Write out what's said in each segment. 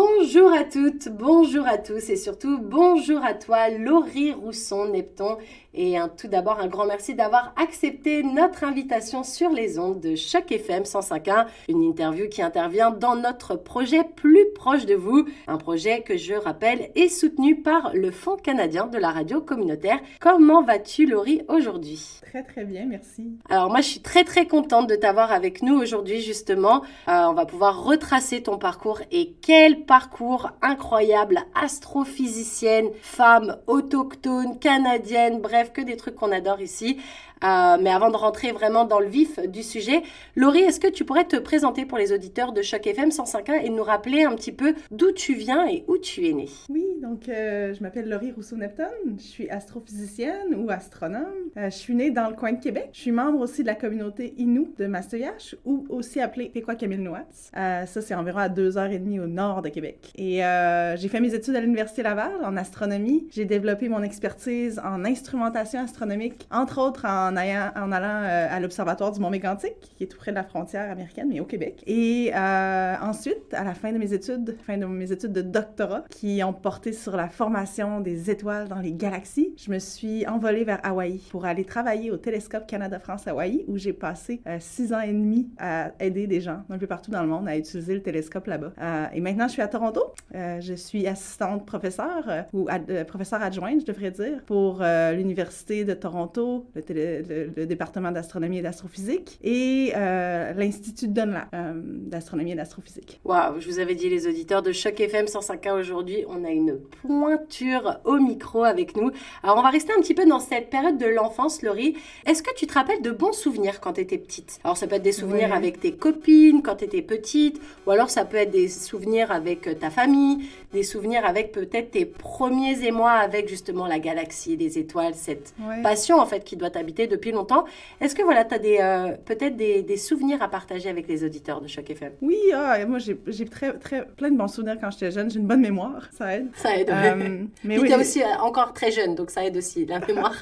Bonjour à toutes, bonjour à tous et surtout bonjour à toi Laurie Rousson-Nepton et tout d'abord, un grand merci d'avoir accepté notre invitation sur les ondes de Choc FM 105.1, une interview qui intervient dans notre projet Plus proche de vous, un projet que je rappelle est soutenu par le Fonds canadien de la radio communautaire. Comment vas-tu Laurie aujourd'hui? Très très bien, merci. Alors moi je suis très très contente de t'avoir avec nous aujourd'hui justement. Euh, on va pouvoir retracer ton parcours et quel parcours incroyable, astrophysicienne, femme autochtone, canadienne, bref que des trucs qu'on adore ici. Euh, mais avant de rentrer vraiment dans le vif du sujet, Laurie, est-ce que tu pourrais te présenter pour les auditeurs de Choc FM 105.1 et nous rappeler un petit peu d'où tu viens et où tu es née? Oui, donc euh, je m'appelle Laurie Rousseau-Nepton, je suis astrophysicienne ou astronome. Euh, je suis née dans le coin de Québec. Je suis membre aussi de la communauté Innu de Mastoyache ou aussi appelée Péquot-Camille-Nouats. ça, c'est environ à deux heures et demie au nord de Québec. Et j'ai fait mes études à l'Université Laval en astronomie. J'ai développé mon expertise en instrumentation astronomique, entre autres en en, allant euh, à l'Observatoire du Mont Mégantic, qui est tout près de la frontière américaine, mais au Québec. Et euh, ensuite, à la fin de mes études, fin de mes études de doctorat, qui ont porté sur la formation des étoiles dans les galaxies, je me suis envolée vers Hawaï pour aller travailler au Télescope Canada-France-Hawaï, où j'ai passé euh, six ans et demi à aider des gens un peu partout dans le monde à utiliser le télescope là-bas. et maintenant, je suis à Toronto. je suis assistante professeure, ou professeur adjointe, je devrais dire, pour l'Université de Toronto, le, département d'astronomie et d'astrophysique, et euh, l'Institut Dunlap euh, d'astronomie et d'astrophysique. Waouh, je vous avais dit, les auditeurs de Choc FM 105.1 aujourd'hui, on a une pointure au micro avec nous. Alors, on va rester un petit peu dans cette période de l'enfance, Laurie. Est-ce que tu te rappelles de bons souvenirs quand tu étais petite? Alors, ça peut être des souvenirs avec tes copines quand tu étais petite, ou alors ça peut être des souvenirs avec euh, ta famille, des souvenirs avec peut-être tes premiers émois avec justement la galaxie, les étoiles, cette passion en fait qui doit t'habiter depuis longtemps. Est-ce que voilà, tu as des, euh, peut-être des, des, souvenirs à partager avec les auditeurs de Choc FM? Oui, ah, moi j'ai très, très, plein de bons souvenirs quand j'étais jeune. J'ai une bonne mémoire, ça aide. Ça aide. Euh, mais oui, tu es aussi euh, encore très jeune, donc ça aide aussi, la mémoire.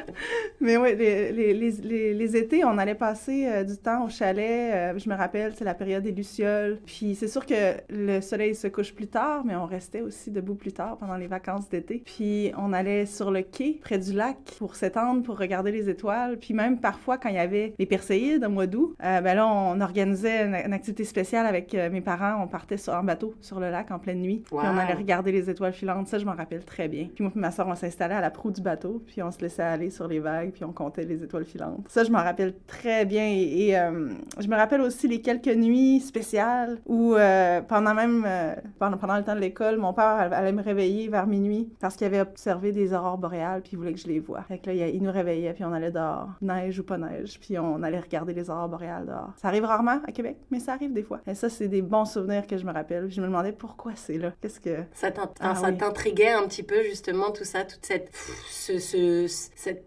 mais oui, les, les, les, les, étés, on allait passer du temps au chalet. je me rappelle, c'est la période des Lucioles. Puis c'est sûr que le soleil se couche plus tard, mais on restait aussi debout plus tard pendant les vacances d'été. Puis on allait sur le quai, près du lac, pour s'étendre, pour regarder les étoiles puis même parfois, quand il y avait les Perséides au mois d'août, euh, ben là, on organisait une, activité spéciale avec euh, mes parents. On partait sur, en bateau sur le lac en pleine nuit. Puis on allait regarder les étoiles filantes. Ça, je m'en rappelle très bien. Puis moi et ma soeur, on s'installait à la proue du bateau. Puis on se laissait aller sur les vagues. Puis on comptait les étoiles filantes. Ça, je m'en rappelle très bien. Et, euh, je me rappelle aussi les quelques nuits spéciales où, pendant même, pendant, pendant le temps de l'école, mon père allait me réveiller vers minuit parce qu'il avait observé des aurores boréales. Puis il voulait que je les voie. Fait que là, il nous réveillait. Puis on allait neige ou pas neige, puis on allait regarder les aurores boréales dehors. Ça arrive rarement à Québec, mais ça arrive des fois. Et ça, c'est des bons souvenirs que je me rappelle. Je me demandais pourquoi c'est là. Qu'est-ce que... Ça ah t'intriguait un petit peu, justement, tout ça, toute cette... Ce, ce,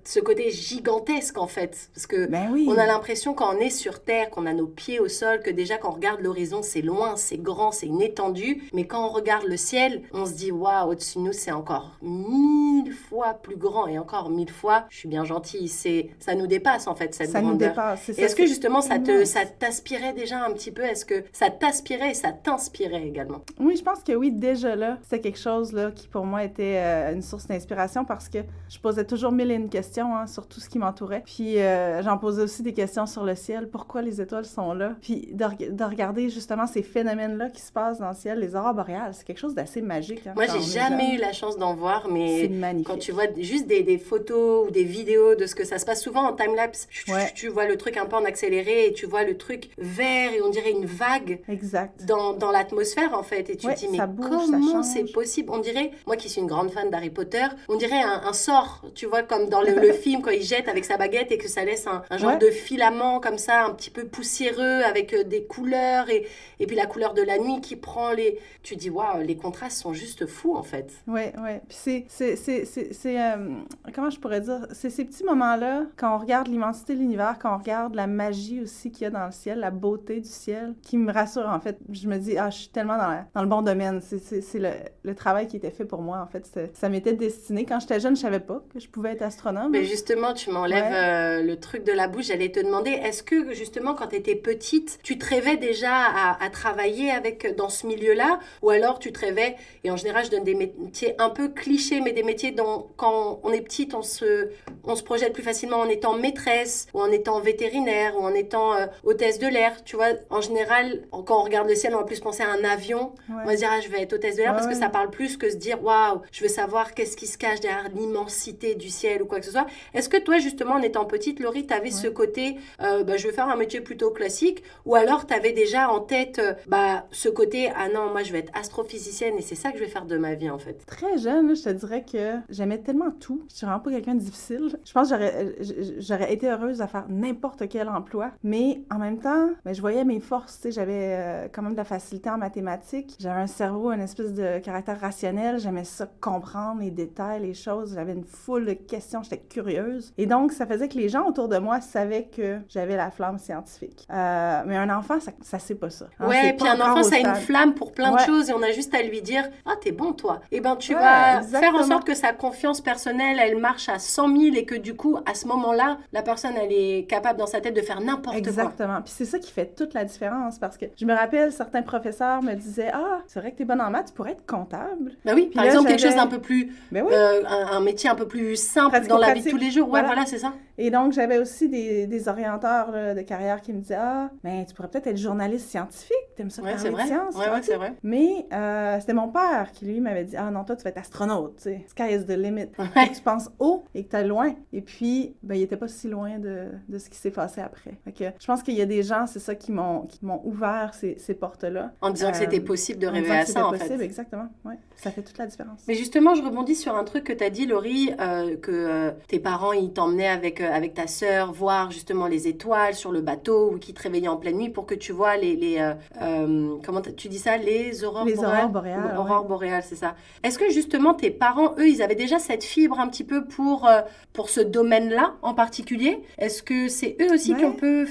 ce côté gigantesque, en fait. Parce que ben oui. on a l'impression quand on est sur Terre, qu'on a nos pieds au sol, que déjà quand on regarde l'horizon, c'est loin, c'est grand, c'est une étendue. Mais quand on regarde le ciel, on se dit, waouh, au-dessus de nous, c'est encore mille fois plus grand et encore mille fois, je suis bien gentille, c'est ça nous dépasse en fait cette ça Nous dépasse. Est-ce que justement ça te ça t'aspirait déjà un petit peu? Est-ce que ça t'aspirait et ça t'inspirait également? Oui, je pense que oui, déjà là, c'est quelque chose là qui pour moi était euh, une source d'inspiration parce que je posais toujours mille et une questions hein, sur tout ce qui m'entourait. Puis euh, j'en posais aussi des questions sur le ciel, pourquoi les étoiles sont là, puis de, de regarder justement ces phénomènes là qui se passent dans le ciel, les aurores boréales, c'est quelque chose d'assez magique. Hein, moi, j'ai jamais eu la chance d'en voir, mais quand tu vois juste des, des photos ou des vidéos de ce que ça se passe souvent en time-lapse. Tu, vois le truc un peu en accéléré et tu vois le truc vert et on dirait une vague exact. dans, dans l'atmosphère en fait. Et tu te dis, mais comment c'est possible? On dirait, moi qui suis une grande fan d'Harry Potter, on dirait un, sort, tu vois, comme dans le, film quand il jette avec sa baguette et que ça laisse un, genre de filament comme ça, un petit peu poussiéreux avec euh, des couleurs et, et puis la couleur de la nuit qui prend les. Tu dis, waouh, les contrastes sont juste fous en fait. Ouais, ouais. Puis c'est. c'est, c'est, c'est, euh, comment je pourrais dire? C'est ces petits moments-là là, quand on regarde l'immensité de l'univers, quand on regarde la magie aussi qu'il y a dans le ciel, la beauté du ciel, qui me rassure en fait. Je me dis, ah, je suis tellement dans, dans le bon domaine. C'est le, le, travail qui était fait pour moi en fait. Ça m'était destiné. Quand j'étais jeune, je savais pas que je pouvais être astronome. Mais justement, tu m'enlèves euh, le truc de la bouche. J'allais te demander, est-ce que justement quand tu étais petite, tu te rêvais déjà à, à travailler avec dans ce milieu-là, ou alors tu te rêvais, et en général, je donne des métiers un peu clichés, mais des métiers dont quand on est petite, on se, on se projette plus facilement en étant maîtresse, ou en étant vétérinaire, ou en étant euh, hôtesse de l'air. Tu vois, en général, quand on regarde le ciel, on va plus penser à un avion. On va dire, ah, je vais être hôtesse de l'air parce que ça parle plus que se dire, waouh, je veux savoir qu'est-ce qui se cache derrière l'immensité du ciel ou quoi que ce soit. Est-ce que toi, justement, en étant petite, Laurie, tu avais ce côté, euh, bah, je veux faire un métier plutôt classique, ou alors tu avais déjà en tête euh, bah, ce côté, ah non, moi, je vais être astrophysicienne et c'est ça que je vais faire de ma vie, en fait? Très jeune, je te dirais que j'aimais tellement tout. Je suis vraiment pas quelqu'un de difficile. Je pense que j'aurais été heureuse à faire n'importe quel emploi, mais en même temps, ben, je voyais mes forces. J'avais euh, quand même de la facilité en mathématiques. J'avais un cerveau, une espèce de caractère rationnel. J'aimais ça comprendre les détails, les choses. J'avais une foule de questions. J'étais curieuse. Et donc, ça faisait que les gens autour de moi savaient que j'avais la flamme scientifique. Euh, mais un enfant, ça, ça sait pas ça. Hein, ouais, puis un enfant, ça a une flamme pour plein de choses et on a juste à lui dire Ah, t'es bon, toi. Et eh ben, tu vas faire en sorte que sa confiance personnelle, elle marche à 100 000 et que du coup, à ce moment-là, la personne, elle est capable dans sa tête de faire n'importe quoi. Exactement. Puis c'est ça qui fait toute la différence parce que je me rappelle, certains professeurs me disaient Ah, c'est vrai que t'es bonne en maths, tu pourrais être comptable. Ben oui, par exemple, quelque chose d'un peu plus. Ben euh, un, métier un peu plus simple dans la vie de tous les jours. Ouais, voilà, c'est ça. Et donc, j'avais aussi des, des orienteurs de carrière qui me disaient Ah, mais tu pourrais peut-être être journaliste scientifique, t'aimes ça ouais, parler de sciences. Ouais, ouais, c'est vrai. Mais euh, c'était mon père qui, lui, m'avait dit Ah non, toi, tu vas être astronaute, tu sais. Sky is the limit. tu penses haut et que tu es loin. Et puis, ben, il était pas si loin de, de ce qui s'est passé après. Fait je pense qu'il y a des gens, c'est ça, qui m'ont ouvert ces, ces portes-là. En disant que c'était euh, possible de rêver à ça, en possible, fait. Exactement, ouais. Ça fait toute la différence. Mais justement, je rebondis sur un truc que tu as dit, Laurie, euh, que euh, tes parents, ils t'emmenaient avec, avec ta sœur voir justement les étoiles sur le bateau ou qui te réveillaient en pleine nuit pour que tu vois les... les comment tu dis ça Les aurores les boréales? aurores boréales. Aurores boréales, c'est ça. Est-ce que justement, tes parents, eux, ils avaient déjà cette fibre un petit peu pour, pour ce domaine-là en particulier Est-ce que c'est eux aussi qui ont pu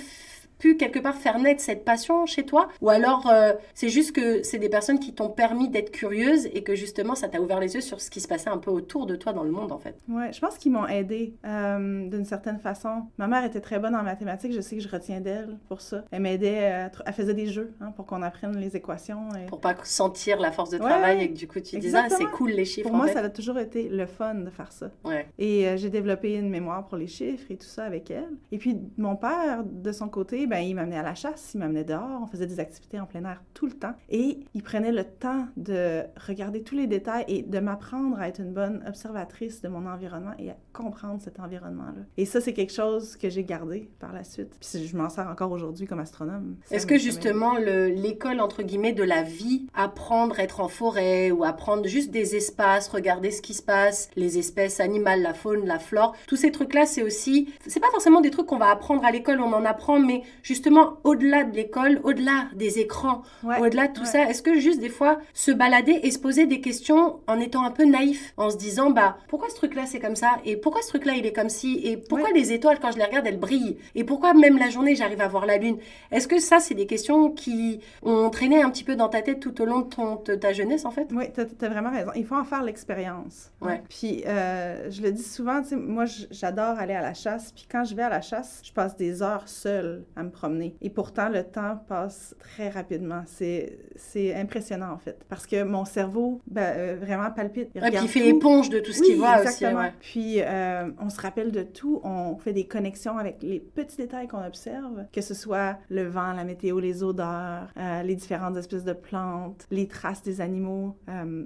pu quelque part faire naître cette passion chez toi Ou alors euh, c'est juste que c'est des personnes qui t'ont permis d'être curieuse et que justement ça t'a ouvert les yeux sur ce qui se passait un peu autour de toi dans le monde en fait? Ouais, je pense qu'ils m'ont aidé euh, d'une certaine façon. Ma mère était très bonne en mathématiques, je sais que je retiens d'elle pour ça. Elle m'aidait, elle faisait des jeux hein, pour qu'on apprenne les équations. Et... Pour pas sentir la force de travail et que du coup tu disais ah, c'est cool les chiffres. Pour moi ça a toujours été le fun de faire ça. Ouais. Et euh, j'ai développé une mémoire pour les chiffres et tout ça avec elle. Et puis mon père de son côté, ben, il m'amenait à la chasse, il m'amenait dehors, on faisait des activités en plein air tout le temps. Et il prenait le temps de regarder tous les détails et de m'apprendre à être une bonne observatrice de mon environnement et à comprendre cet environnement-là. Et ça, c'est quelque chose que j'ai gardé par la suite. Puis je m'en sers encore aujourd'hui comme astronome. Est-ce que justement l'école, entre guillemets, de la vie, apprendre à être en forêt ou apprendre juste des espaces, regarder ce qui se passe, les espèces animales, la faune, la flore, tous ces trucs-là, c'est aussi, c'est pas forcément des trucs qu'on va apprendre à l'école, on en apprend, mais justement au-delà de l'école, au-delà des écrans, au-delà de tout ça, est-ce que juste des fois se balader et se poser des questions en étant un peu naïf, en se disant bah pourquoi ce truc-là c'est comme ça? Et pourquoi ce truc-là il est comme ci? Et pourquoi les étoiles quand je les regarde elles brillent? Et pourquoi même la journée j'arrive à voir la lune? Est-ce que ça c'est des questions qui ont traîné un petit peu dans ta tête tout au long de, ton, ta jeunesse en fait? Oui, tu as, vraiment raison. Il faut en faire l'expérience. Ouais. Puis euh, je le dis souvent, moi j'adore aller à la chasse. Puis quand je vais à la chasse, je passe des heures seule à me promener. Et pourtant, le temps passe très rapidement. C'est impressionnant, en fait. Parce que mon cerveau, ben, euh, vraiment palpite. Il, puis il fait éponge de tout ce qu'il voit exactement. aussi. Puis euh, on se rappelle de tout. On fait des connexions avec les petits détails qu'on observe, que ce soit le vent, la météo, les odeurs, euh, les différentes espèces de plantes, les traces des animaux,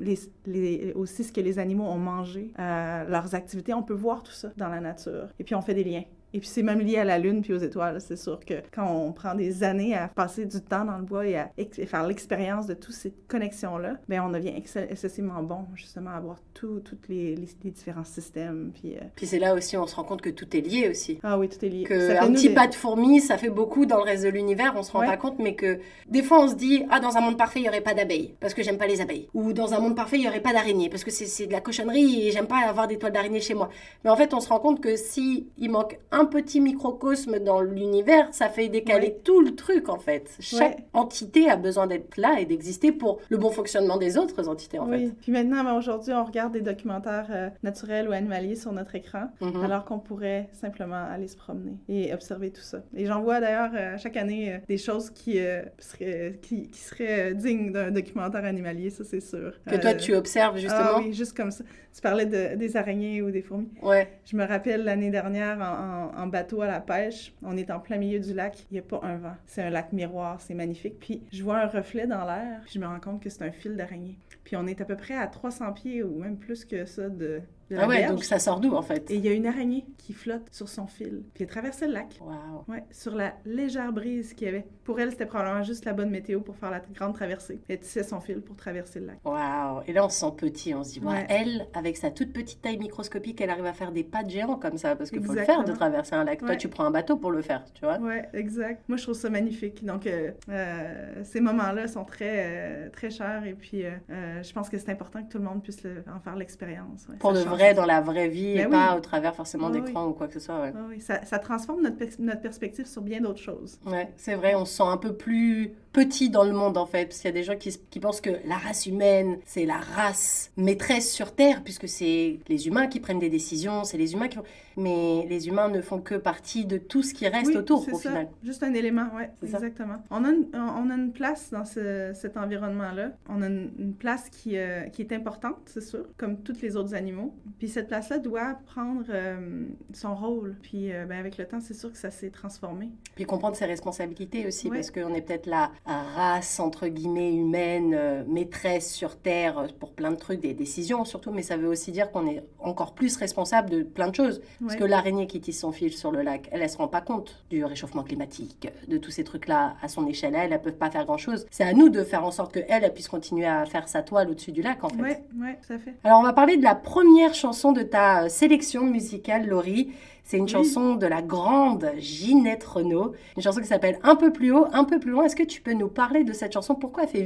les, les, aussi ce que les animaux ont mangé, leurs activités. On peut voir tout ça dans la nature. Et puis on fait des liens Et puis c'est même lié à la Lune puis aux étoiles. C'est sûr que quand on prend des années à passer du temps dans le bois et à faire l'expérience de toutes ces connexions-là, ben on devient excessivement bon justement à voir tous les, les, différents systèmes. Puis, euh, puis c'est là aussi on se rend compte que tout est lié aussi. Ah oui, tout est lié. Que un petit pas de fourmi, ça fait beaucoup dans le reste de l'univers, on se rend pas compte, mais que des fois on se dit ah dans un monde parfait il y aurait pas d'abeilles parce que j'aime pas les abeilles, ou dans un monde parfait il y aurait pas d'araignées parce que c'est de la cochonnerie et j'aime pas avoir des toiles d'araignée chez moi. Mais en fait on se rend compte que si il manque un petit microcosme dans l'univers, ça fait décaler tout le truc en fait. Chaque entité a besoin d'être là et d'exister pour le bon fonctionnement des autres entités en oui. Puis maintenant, ben, aujourd'hui, on regarde des documentaires euh, naturels ou animaliers sur notre écran, mhm. alors qu'on pourrait simplement aller se promener et observer tout ça. Et j'en vois d'ailleurs euh, chaque année euh, des choses qui seraient, qui, qui seraient dignes d'un documentaire animalier, ça c'est sûr. Que toi tu observes justement? Ah oui, juste comme ça. Tu parlais de, des araignées ou des fourmis. Ouais. Je me rappelle l'année dernière en, en, bateau à la pêche, on est en plein milieu du lac, il n'y a pas un vent. C'est un lac miroir, c'est magnifique. Puis je vois un reflet dans l'air, puis je me rends compte que c'est un fil d'araignée. Puis on est à peu près à 300 pieds ou même plus que ça de, ah ouais, donc ça sort d'où en fait? Et il y a une araignée qui flotte sur son fil. Puis elle traversait le lac. Wow. Ouais, sur la légère brise qu'il y avait. Pour elle, c'était probablement juste la bonne météo pour faire la grande traversée. Elle tissait son fil pour traverser le lac. Waouh! Et là, on se sent petit. On se dit, ouais. elle, avec sa toute petite taille microscopique, elle arrive à faire des pas de géant comme ça. Parce qu'il faut le faire de traverser un lac. Toi, tu prends un bateau pour le faire, tu vois? Ouais, exact. Moi, je trouve ça magnifique. Donc, euh, euh, ces moments-là sont très, euh, très chers. Et puis, je pense que c'est important que tout le monde puisse en faire l'expérience. pour de vrai, dans la vraie vie et ben pas au travers forcément d'écran ou quoi que ce soit. oui, ça, ça, transforme notre, notre perspective sur bien d'autres choses. C'est vrai, on se sent un peu plus petit dans le monde en fait, parce qu'il y a des gens qui, qui pensent que la race humaine, c'est la race maîtresse sur Terre, puisque c'est les humains qui prennent des décisions, c'est les humains qui Mais les humains ne font que partie de tout ce qui reste autour au ça. final. Juste un élément, oui, exactement. On a, une, on a une place dans ce, cet environnement-là. On a une, place qui, euh, qui est importante, c'est sûr, comme tous les autres animaux. Puis cette place-là doit prendre euh, son rôle. Puis euh, ben, avec le temps, c'est sûr que ça s'est transformé. Puis comprendre ses responsabilités aussi, parce qu'on est peut-être là race, entre guillemets, humaine, maîtresse sur Terre pour plein de trucs, des décisions surtout, mais ça veut aussi dire qu'on est encore plus responsable de plein de choses. Parce que l'araignée qui tisse son fil sur le lac, elle, elle se rend pas compte du réchauffement climatique, de tous ces trucs-là à son échelle. Elle, elle peut pas faire grand-chose. C'est à nous de faire en sorte qu'elle, elle puisse continuer à faire sa toile au-dessus du lac, en fait. Oui, ouais, tout à fait. Alors, on va parler de la première chanson de ta euh, sélection musicale, Laurie. C'est une chanson de la grande Ginette Renault, une chanson qui s'appelle Un peu plus haut, un peu plus loin. Est-ce que tu peux nous parler de cette chanson? Pourquoi elle fait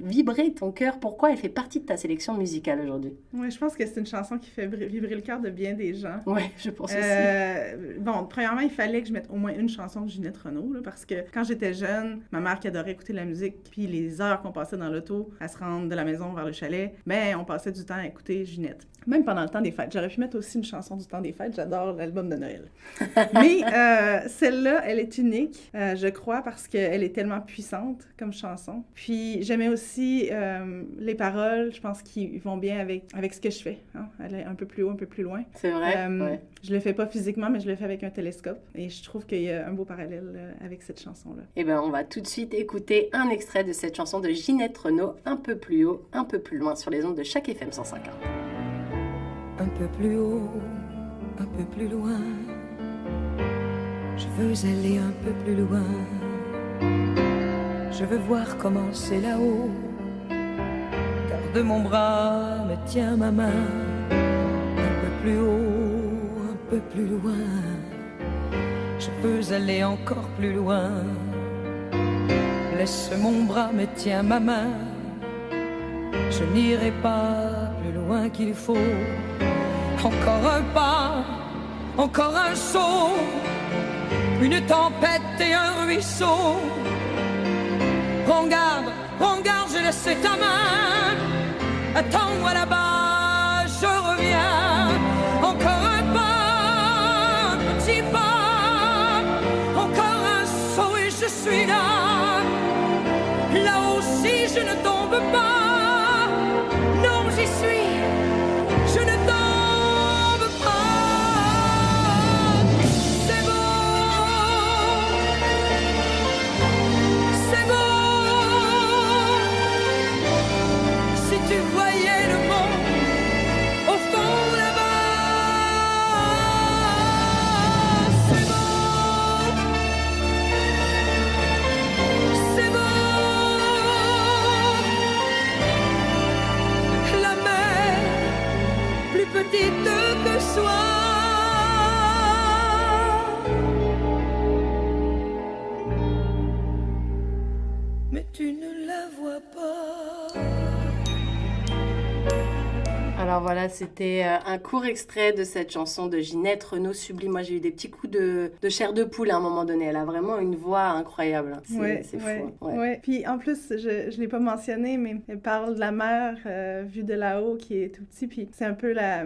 vibrer ton cœur? Pourquoi elle fait partie de ta sélection musicale aujourd'hui? Oui, je pense que c'est une chanson qui fait vibrer le cœur de bien des gens. Oui, je pense euh, aussi. Bon, premièrement, il fallait que je mette au moins une chanson de Ginette Renault, parce que quand j'étais jeune, ma mère qui adorait écouter la musique, puis les heures qu'on passait dans l'auto à se rendre de la maison vers le chalet, ben on passait du temps à écouter Ginette. Même pendant le temps des fêtes. J'aurais pu mettre aussi une chanson du temps des fêtes. J'adore l'album de Noël. Mais euh, celle-là, elle est unique, euh, je crois, parce qu'elle est tellement puissante comme chanson. Puis j'aimais aussi euh, les paroles, je pense qu'ils vont bien avec, avec ce que je fais. Hein. Elle est un peu plus haut, un peu plus loin. C'est vrai. Ouais. Je le fais pas physiquement, mais je le fais avec un télescope. Et je trouve qu'il y a un beau parallèle avec cette chanson-là. Eh bien, on va tout de suite écouter un extrait de cette chanson de Ginette Renault, un peu plus haut, un peu plus loin, sur les ondes de chaque FM 150. Un peu plus haut, un peu plus loin je veux aller un peu plus loin. Je veux voir comment c'est là-haut. Car de mon bras me tient ma main. Un peu plus haut, un peu plus loin. Je veux aller encore plus loin. Laisse mon bras me tient ma main. Je n'irai pas plus loin qu'il faut. Encore un pas, encore un saut une tempête et un ruisseau. Prends garde, prends garde, je laisse ta main. Attends-moi là-bas, je reviens. Petite que soit. Alors voilà, c'était euh, un court extrait de cette chanson de Ginette Renaud Sublime. Moi, j'ai eu des petits coups de, de chair de poule à un moment donné. Elle a vraiment une voix incroyable. C'est Ouais, fou. hein. Ouais. ouais. Puis en plus, je ne l'ai pas mentionné, mais elle parle de la mer euh, vue de là-haut qui est tout petit. Puis c'est un peu la,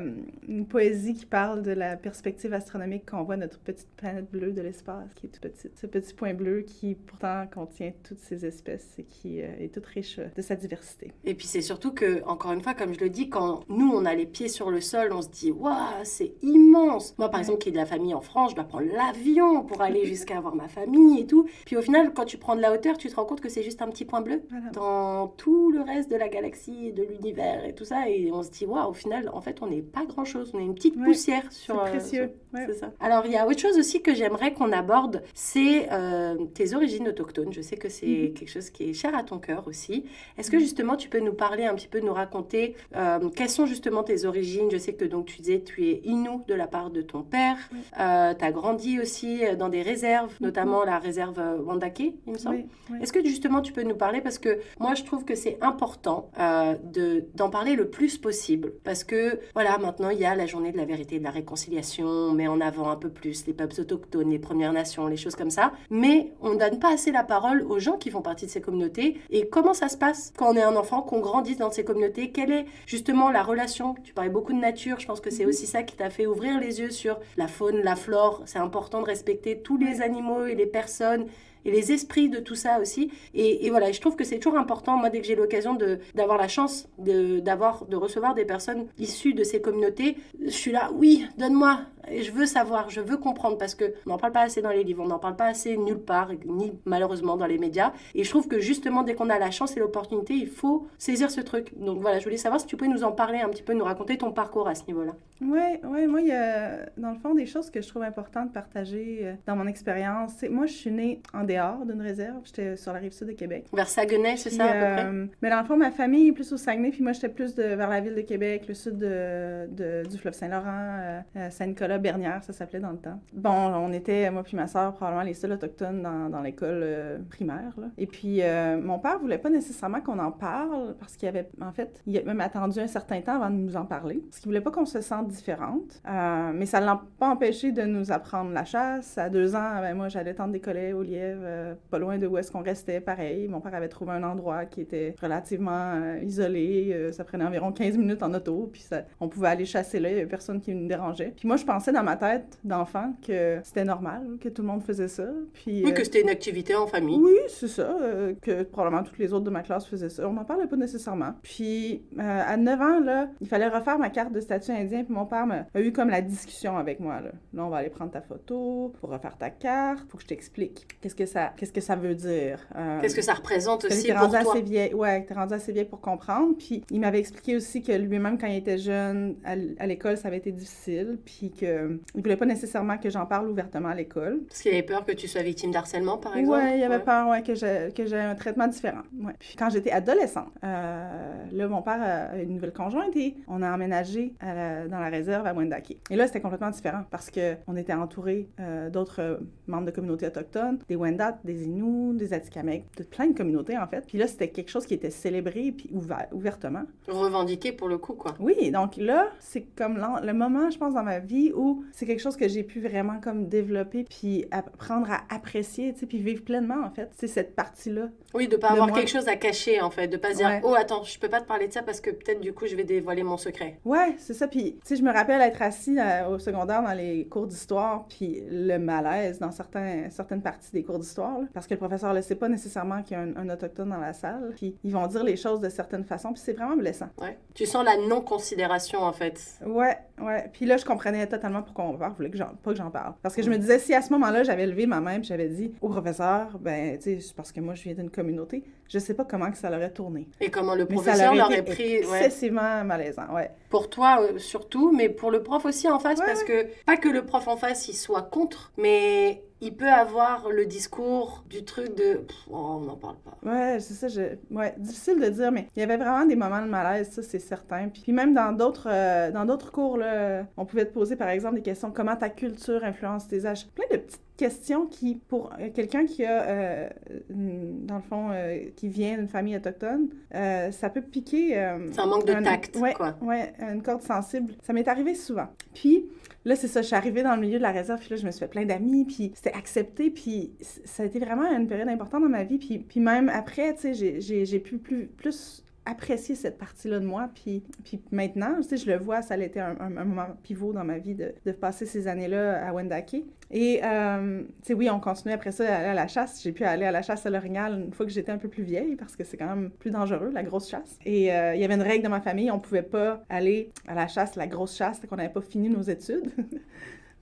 une poésie qui parle de la perspective astronomique qu'on voit notre petite planète bleue de l'espace, qui est toute petite. Ce petit point bleu qui pourtant contient toutes ces espèces et qui euh, est toute riche de sa diversité. Et puis c'est surtout que, encore une fois, comme je le dis, quand nous on a les pieds sur le sol, on se dit waouh, c'est immense. Moi par exemple, qui ai de la famille en France, je dois prendre l'avion pour aller jusqu'à voir ma famille et tout. Puis au final, quand tu prends de la hauteur, tu te rends compte que c'est juste un petit point bleu Voilà. dans tout le reste de la galaxie et de l'univers et tout ça. Et on se dit waouh, au final, en fait, on n'est pas grand chose. On est une petite Ouais, poussière C'est sur. euh, précieux. Ouais. C'est ça. Alors, il y a autre chose aussi que j'aimerais qu'on aborde, c'est euh, tes origines autochtones. Je sais que c'est Mhm. quelque chose qui est cher à ton cœur aussi. Est-ce que justement tu peux nous parler un petit peu, nous raconter euh, quelles sont justement tes origines Je sais que donc tu disais tu es Innu de la part de ton père. Oui. tu as grandi aussi euh, dans des réserves, notamment la réserve euh, Wandake, il me semble. Oui, oui. Est-ce que justement tu peux nous parler parce que moi je trouve que c'est important euh, de d'en parler le plus possible parce que voilà maintenant il y a la journée de la vérité et de la réconciliation, on met en avant un peu plus les peuples autochtones, les Premières Nations, les choses comme ça, mais on donne pas assez la parole aux gens qui font partie de ces communautés et comment ça se passe quand on est un enfant, qu'on grandisse dans ces communautés, quelle est justement la relation Tu parlais beaucoup de nature, je pense que c'est aussi ça qui t'a fait ouvrir les yeux sur la faune, la flore. C'est important de respecter tous les animaux et les personnes et les esprits de tout ça aussi. Et, et voilà, je trouve que c'est toujours important, moi, dès que j'ai l'occasion d'avoir la chance de, de recevoir des personnes issues de ces communautés, je suis là, oui, donne-moi. Et je veux savoir, je veux comprendre, parce que on n'en parle pas assez dans les livres, on n'en parle pas assez nulle part, ni malheureusement dans les médias. Et je trouve que justement, dès qu'on a la chance et l'opportunité, il faut saisir ce truc. Donc voilà, je voulais savoir si tu pouvais nous en parler un petit peu, nous raconter ton parcours à ce niveau-là. Ouais, ouais, moi, il y a, dans le fond, des choses que je trouve importantes de partager euh, dans mon expérience. Moi, je suis née en dehors d'une réserve. J'étais sur la rive sud de Québec. Vers Saguenay, c'est ça à peu près? euh, Mais dans le fond, ma famille est plus au Saguenay, puis moi, j'étais plus de, vers la ville de Québec, le sud de, de- du fleuve Saint-Laurent, euh, euh, Saint-Nicolas, Bernière, ça s'appelait dans le temps. Bon, on était, moi puis ma soeur, probablement les seuls autochtones dans, dans l'école euh, primaire. là. Et puis, euh, mon père voulait pas nécessairement qu'on en parle, parce qu'il avait, en fait, il a même attendu un certain temps avant de nous en parler, parce qu'il voulait pas qu'on se sente différente. Euh, mais ça l'a pas empêché de nous apprendre la chasse. À deux ans, ben, moi, j'allais tendre des collets au lièvre, pas loin de où est-ce qu'on restait, pareil. Mon père avait trouvé un endroit qui était relativement isolé. Ça prenait environ 15 minutes en auto, puis ça, on pouvait aller chasser là, il y avait personne qui nous dérangeait. Puis moi, je pensais dans ma tête d'enfant que c'était normal, que tout le monde faisait ça. Puis, Oui, euh, que c'était une activité en famille. oui, c'est ça, euh, que probablement toutes les autres de ma classe faisaient ça. On n'en parlait pas nécessairement. Puis, euh, à 9 ans, là, il fallait refaire ma carte de statut indien, puis mon père a eu comme la discussion avec moi, là. Là, on va aller prendre ta photo, pour refaire ta carte, faut que je t'explique qu'est-ce que ça, qu'est-ce que ça veut dire. Qu'est-ce que ça représente aussi pour rendu toi assez vieille, ouais, t'es rendu assez vieille pour comprendre. Puis il m'avait expliqué aussi que lui-même, quand il était jeune, à l'école, ça avait été difficile. Puis que il voulait pas nécessairement que j'en parle ouvertement à l'école. Parce qu'il avait peur que tu sois victime d'harcèlement, par exemple Ouais, il avait Ouais. peur ouais, que j'ai que un traitement différent. Ouais. Puis quand j'étais adolescente, euh, là, mon père a une nouvelle conjointe et on a emménagé à la- dans la réserve à Wendake. Et là, c'était complètement différent parce que on était entouré euh, d'autres euh, membres de communautés autochtones, des Wendat, des Inuits, des Atikamekw, de plein de communautés en fait. Puis là, c'était quelque chose qui était célébré puis ouvert, ouvertement. Revendiqué pour le coup, quoi. Oui, donc là, c'est comme le moment, je pense, dans ma vie où c'est quelque chose que j'ai pu vraiment comme développer puis apprendre à apprécier, tu sais, puis vivre pleinement, en fait. C'est cette partie-là. Oui, de pas avoir moi. quelque chose à cacher, en fait. De pas dire, Ouais. oh, attends, je peux pas te parler de ça parce que peut-être du coup, je vais dévoiler mon secret. Ouais, c'est ça. Puis, tu sais, je me rappelle être assis euh, au secondaire dans les cours d'histoire, puis le malaise dans certains, certaines parties des cours d'histoire, parce que le professeur ne sait pas nécessairement qu'il y a un, un autochtone dans la salle, puis ils vont dire les choses de certaines façons, puis c'est vraiment blessant. Ouais. Tu sens la non-considération, en fait. Ouais, ouais. Puis là, je comprenais totalement pourquoi mon père voulait que j'en, pas que j'en parle. Parce que je me disais, si à ce moment-là, j'avais levé ma main puis j'avais dit au professeur, ben, tu sais, c'est parce que moi, je viens d'une communauté, je sais pas comment que ça l'aurait tourné. Et comment le professeur l'aurait pris. ouais. excessivement malaisant, ouais. Pour toi euh, surtout, mais pour le prof aussi en face, Ouais, parce que pas que le prof en face il soit contre, mais il peut avoir le discours du truc de oh, on n'en parle pas. Ouais, c'est ça. Je... Ouais, difficile de dire, mais il y avait vraiment des moments de malaise, ça, c'est certain. Puis, même dans d'autres euh, dans d'autres cours, là, on pouvait te poser, par exemple, des questions comment ta culture influence tes âges? Plein de petites questions qui, pour euh, quelqu'un qui a, euh, dans le fond, qui vient d'une famille autochtone, ça peut piquer. un manque de tact, ouais, quoi. Ouais, une corde sensible. Ça m'est arrivé souvent. Puis, Là, c'est ça, je suis arrivée dans le milieu de la réserve, puis là, je me suis fait plein d'amis, puis c'était accepté, puis ça a été vraiment une période importante dans ma vie. Puis, même après, tu sais, j'ai pu plus apprécier cette partie-là de moi. Puis, puis maintenant, tu sais, je le vois, ça a été un, moment pivot dans ma vie de, de passer ces années-là à Wendake. Et, euh, tu sais, oui, on continue après ça à aller à la chasse. J'ai pu aller à la chasse à l'orignal une fois que j'étais un peu plus vieille parce que c'est quand même plus dangereux, la grosse chasse. Et euh, il y avait une règle dans ma famille, on pouvait pas aller à la chasse, la grosse chasse, qu'on n'avait pas fini nos études.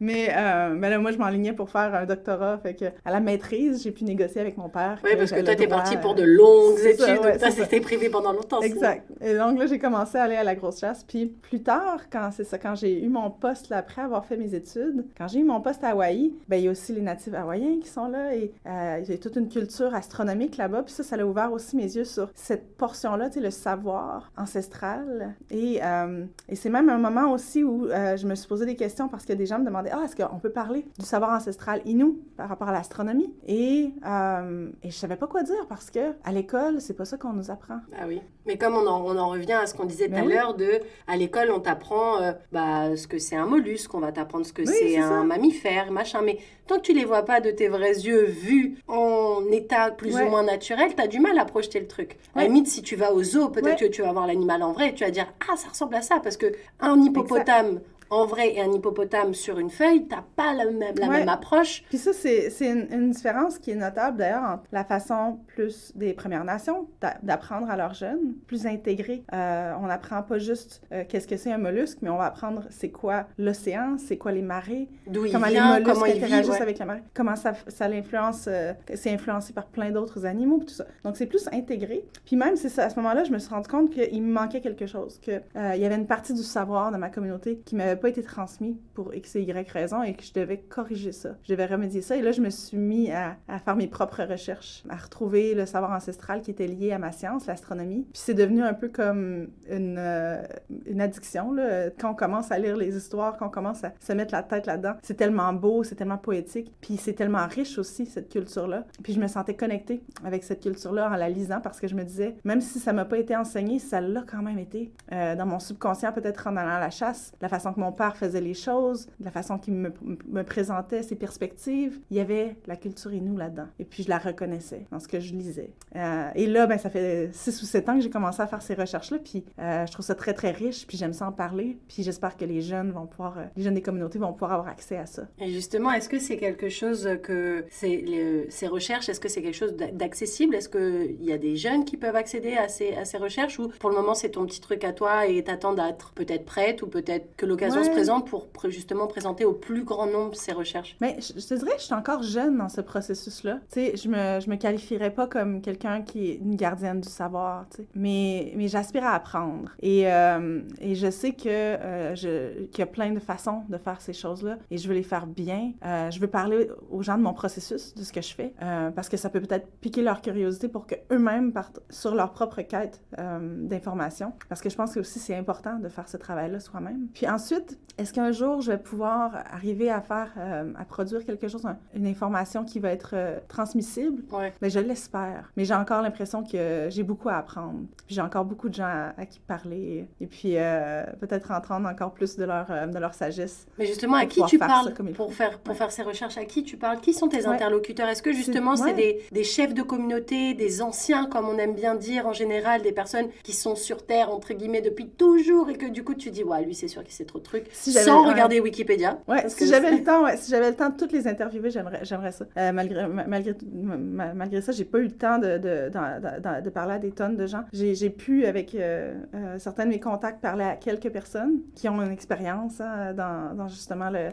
Mais, euh, là, moi, je m'enlignais pour faire un doctorat. Fait que, à la maîtrise, j'ai pu négocier avec mon père. Oui, parce que toi, t'es parti pour de longues études. Ça, ouais, c'était privé pendant longtemps. Exact. Et donc, là, j'ai commencé à aller à la grosse chasse. Puis, plus tard, quand c'est ça, quand j'ai eu mon poste, là, après avoir fait mes études, quand j'ai eu mon poste à Hawaï, ben il y a aussi les natifs hawaïens qui sont là. Et euh, j'ai toute une culture astronomique là-bas. Puis ça, ça a ouvert aussi mes yeux sur cette portion-là, tu sais, le savoir ancestral. Et, euh, et c'est même un moment aussi où euh, je me suis posé des questions parce que des gens me demandaient ah, est-ce qu'on peut parler du savoir ancestral inou par rapport à l'astronomie? Et, euh, et je savais pas quoi dire parce que à l'école, c'est pas ça qu'on nous apprend. Ah oui. Mais comme on en, on en revient à ce qu'on disait tout ben à l'heure, de à l'école, on t'apprend euh, bah, ce que c'est un mollusque, on va t'apprendre ce que c'est un mammifère, machin. Mais tant que tu les vois pas de tes vrais yeux vus en état plus ou moins naturel, tu as du mal à projeter le truc. À la limite, si tu vas au zoo, peut-être que tu vas voir l'animal en vrai et tu vas dire Ah, ça ressemble à ça parce que un hippopotame en vrai et un hippopotame sur une feuille, t'as pas la même, la même approche. Puis ça, c'est une, une, différence qui est notable d'ailleurs entre la façon plus des Premières Nations d'apprendre à leurs jeunes, plus intégrée. Euh, on n'apprend pas juste euh, qu'est-ce que c'est un mollusque, mais on va apprendre c'est quoi l'océan, c'est quoi les marées, comment les mollusques comment interagissent avec la marée, comment ça, ça l'influence, euh, c'est influencé par plein d'autres animaux, tout ça. Donc c'est plus intégré. Puis même, c'est à ce moment-là, je me suis rendu compte qu'il me manquait quelque chose, qu'il il y avait une partie du savoir dans ma communauté qui m'avait pas été transmis pour X et Y raison et que je devais corriger ça. Je devais remédier ça. Et là, je me suis mis à, faire mes propres recherches, à retrouver le savoir ancestral qui était lié à ma science, l'astronomie. Puis c'est devenu un peu comme une, euh, une addiction. Là. Quand on commence à lire les histoires, quand on commence à se mettre la tête là-dedans, c'est tellement beau, c'est tellement poétique. Puis c'est tellement riche aussi, cette culture-là. Puis je me sentais connectée avec cette culture-là en la lisant parce que je me disais, même si ça m'a pas été enseigné, ça l'a quand même été. Euh, dans mon subconscient, peut-être en allant à la chasse, la façon que mon père faisait les choses, la façon qu'il me, présentait ses perspectives, il y avait la culture Inou là-dedans. Et puis je la reconnaissais dans ce que je lisais. Euh, et là, ben, ça fait six ou sept ans que j'ai commencé à faire ces recherches-là, puis euh, je trouve ça très, très riche, puis j'aime ça en parler, puis j'espère que les jeunes vont pouvoir, euh, les jeunes des communautés vont pouvoir avoir accès à ça. Et justement, est-ce que c'est quelque chose que, ces recherches, est-ce que c'est quelque chose d'accessible? Est-ce qu'il y a des jeunes qui peuvent accéder à ces recherches, ou pour le moment, c'est ton petit truc à toi et t'attends d'être peut-être prête, ou peut-être que l'occasion se présente pour justement présenter au plus grand nombre ces recherches? Mais je, te dirais que je suis encore jeune dans ce processus-là. Tu sais, je me, je me qualifierais pas comme quelqu'un qui est une gardienne du savoir, tu sais. Mais, mais j'aspire à apprendre. Et, euh, et je sais que euh, je, qu'il y a plein de façons de faire ces choses-là et je veux les faire bien. Euh, je veux parler aux gens de mon processus, de ce que je fais, parce que ça peut peut-être piquer leur curiosité pour qu'eux-mêmes partent sur leur propre quête d'information. Parce que je pense que aussi c'est important de faire ce travail-là soi-même. Puis ensuite, est-ce qu'un jour, je vais pouvoir arriver à faire, euh, à produire quelque chose, une information qui va être euh, transmissible? Mais je l'espère. Mais j'ai encore l'impression que j'ai beaucoup à apprendre. Puis j'ai encore beaucoup de gens à, qui parler. Et puis euh, peut-être entendre encore plus de leur, de leur sagesse. Mais justement, à qui tu parles pour, faire, pour faire ces recherches? À qui tu parles? Qui sont tes interlocuteurs? Est-ce que justement, c'est des, des, chefs de communauté, des anciens, comme on aime bien dire en général, des personnes qui sont sur Terre, entre guillemets, depuis toujours et que du coup, tu dis, ouais, lui, c'est sûr qu'il sait trop de trucs sans regarder Wikipédia. Ouais, si j'avais le temps, ouais, si j'avais le temps de toutes les interviewer, j'aimerais, j'aimerais ça. Euh, malgré, malgré, malgré ça, j'ai pas eu le temps de, de, de, de, parler à des tonnes de gens. J'ai, j'ai pu, avec euh, euh, certains de mes contacts, parler à quelques personnes qui ont une expérience hein, dans, dans, justement le,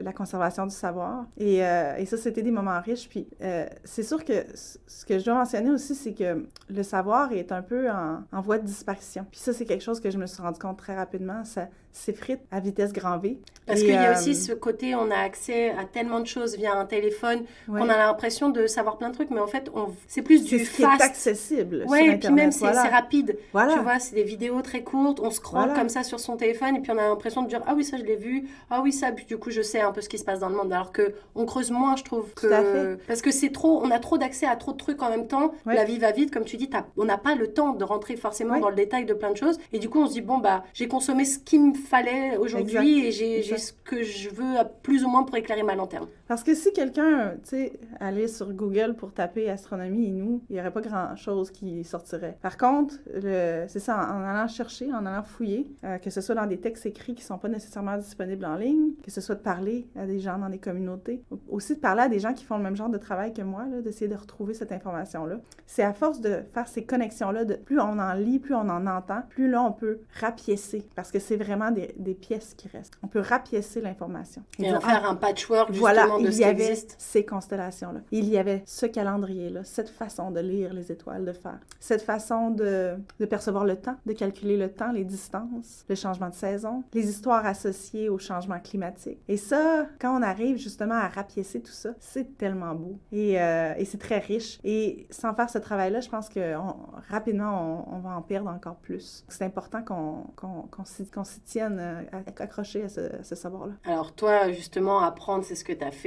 la conservation du savoir. Et, et ça, c'était des moments riches. Puis c'est sûr que ce que je dois mentionner aussi, c'est que le savoir est un peu en, en voie de disparition. Puis ça, c'est quelque chose que je me suis rendu compte très rapidement. Ça, s'effrite à vitesse grand V. Parce qu'il y a aussi ce côté, on a accès à tellement de choses via un téléphone qu'on a l'impression de savoir plein de trucs, mais en fait, c'est plus du ce fast. Qui est accessible. Oui, et puis même c'est rapide. Voilà. Tu vois, c'est des vidéos très courtes, on scrolle comme ça sur son téléphone, et puis on a l'impression de dire ah oui ça je l'ai vu, ah oui ça, puis du coup je sais un peu ce qui se passe dans le monde, alors que on creuse moins, je trouve. Que... Tout à fait. Parce que c'est trop, on a trop d'accès à trop de trucs en même temps. La vie va vite, comme tu dis, on n'a pas le temps de rentrer forcément dans le détail de plein de choses, et du coup on se dit bon bah j'ai consommé ce qu'il me fallait aujourd'hui et j'ai ce que je veux plus ou moins pour éclairer ma lanterne. Parce que si quelqu'un, tu sais, allait sur Google pour taper astronomie et nous, il n'y aurait pas grand-chose qui sortirait. Par contre, c'est ça, en, allant chercher, en allant fouiller, euh, que ce soit dans des textes écrits qui ne sont pas nécessairement disponibles en ligne, que ce soit de parler à des gens dans des communautés, aussi de parler à des gens qui font le même genre de travail que moi, d'essayer de retrouver cette information-là. C'est à force de faire ces connexions-là, plus on en lit, plus on en entend, plus là on peut rapiécer, parce que c'est vraiment des, des pièces qui restent. On peut rapiécer l'information. Et, en faire un patchwork justement voilà, de il y avait ces constellations-là. Il y avait ce calendrier-là, cette façon de lire les étoiles, de faire, cette façon de, de percevoir le temps, de calculer le temps, les distances, le changement de saison, les histoires associées au changement climatique. Et ça, quand on arrive justement à rapiécer tout ça, c'est tellement beau et, euh, et c'est très riche. Et sans faire ce travail-là, je pense que rapidement, on, va en perdre encore plus. C'est important qu'on qu'on s'y tienne euh, accroché à ce, ce savoir-là. Alors toi, justement, apprendre, c'est ce que tu as fait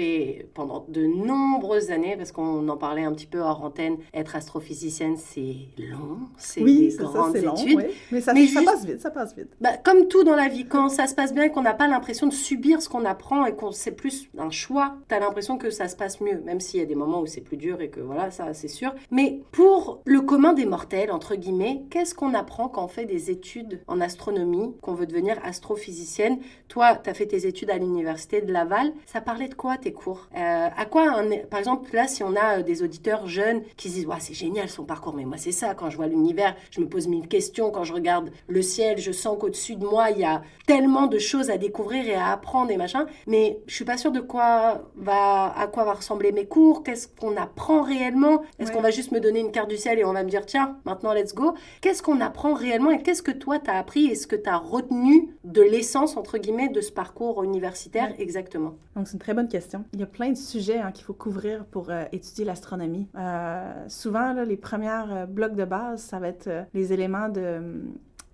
pendant de nombreuses années, parce qu'on en parlait un petit peu hors antenne, être astrophysicienne, c'est long, c'est des grandes ça, études. Long, oui. Mais ça, ça passe vite, ça passe vite. Bah, comme tout dans la vie, quand ça se passe bien et qu'on n'a pas l'impression de subir ce qu'on apprend et qu'on c'est plus un choix, tu as l'impression que ça se passe mieux, même s'il y a des moments où c'est plus dur et que voilà, ça c'est sûr. Mais pour le commun des mortels, entre guillemets, qu'est-ce qu'on apprend quand on fait des études en astronomie, qu'on veut devenir astrophysicienne? Toi, tu as fait tes études à l'université de Laval. Ça parlait de quoi tes cours. Euh, À quoi, par exemple, là, si on a euh, des auditeurs jeunes qui se disent ouais, c'est génial son parcours, mais moi c'est ça, quand je vois l'univers, je me pose mille questions, quand je regarde le ciel, je sens qu'au-dessus de moi, il y a tellement de choses à découvrir et à apprendre et machin, mais je suis pas sûre de quoi va, à quoi va ressembler mes cours, qu'est-ce qu'on apprend réellement, est-ce qu'on va juste me donner une carte du ciel et on va me dire tiens, maintenant let's go, qu'est-ce qu'on apprend réellement et qu'est-ce que toi tu as appris et ce que tu as retenu de l'essence, entre guillemets, de ce parcours universitaire exactement? Donc c'est une très bonne question. Il y a plein de sujets hein, qu'il faut couvrir pour euh, étudier l'astronomie. Euh, souvent, les premières euh, blocs de base, ça va être les éléments de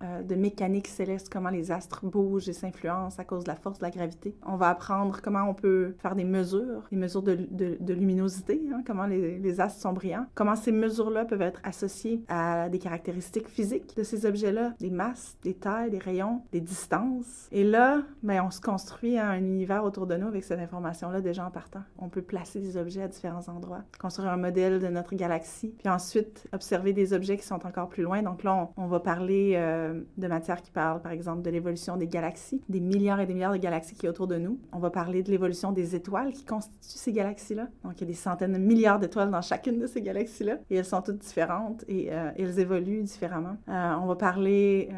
euh, de mécanique céleste, comment les astres bougent et s'influencent à cause de la force de la gravité. On va apprendre comment on peut faire des mesures, des mesures de, luminosité, hein, comment les, astres sont brillants, comment ces mesures-là peuvent être associées à des caractéristiques physiques de ces objets-là, des masses, des tailles, des rayons, des distances. Et là, ben, on se construit un univers autour de nous avec cette information-là déjà en partant. On peut placer des objets à différents endroits, construire un modèle de notre galaxie, puis ensuite observer des objets qui sont encore plus loin. Donc là, on, va parler... Euh, euh, de matière qui parle, par exemple, de l'évolution des galaxies, des milliards et des milliards de galaxies qui sont autour de nous. On va parler de l'évolution des étoiles qui constituent ces galaxies-là. Donc, il y a des centaines de milliards d'étoiles dans chacune de ces galaxies-là, et elles sont toutes différentes et euh, elles évoluent différemment. Euh, on va parler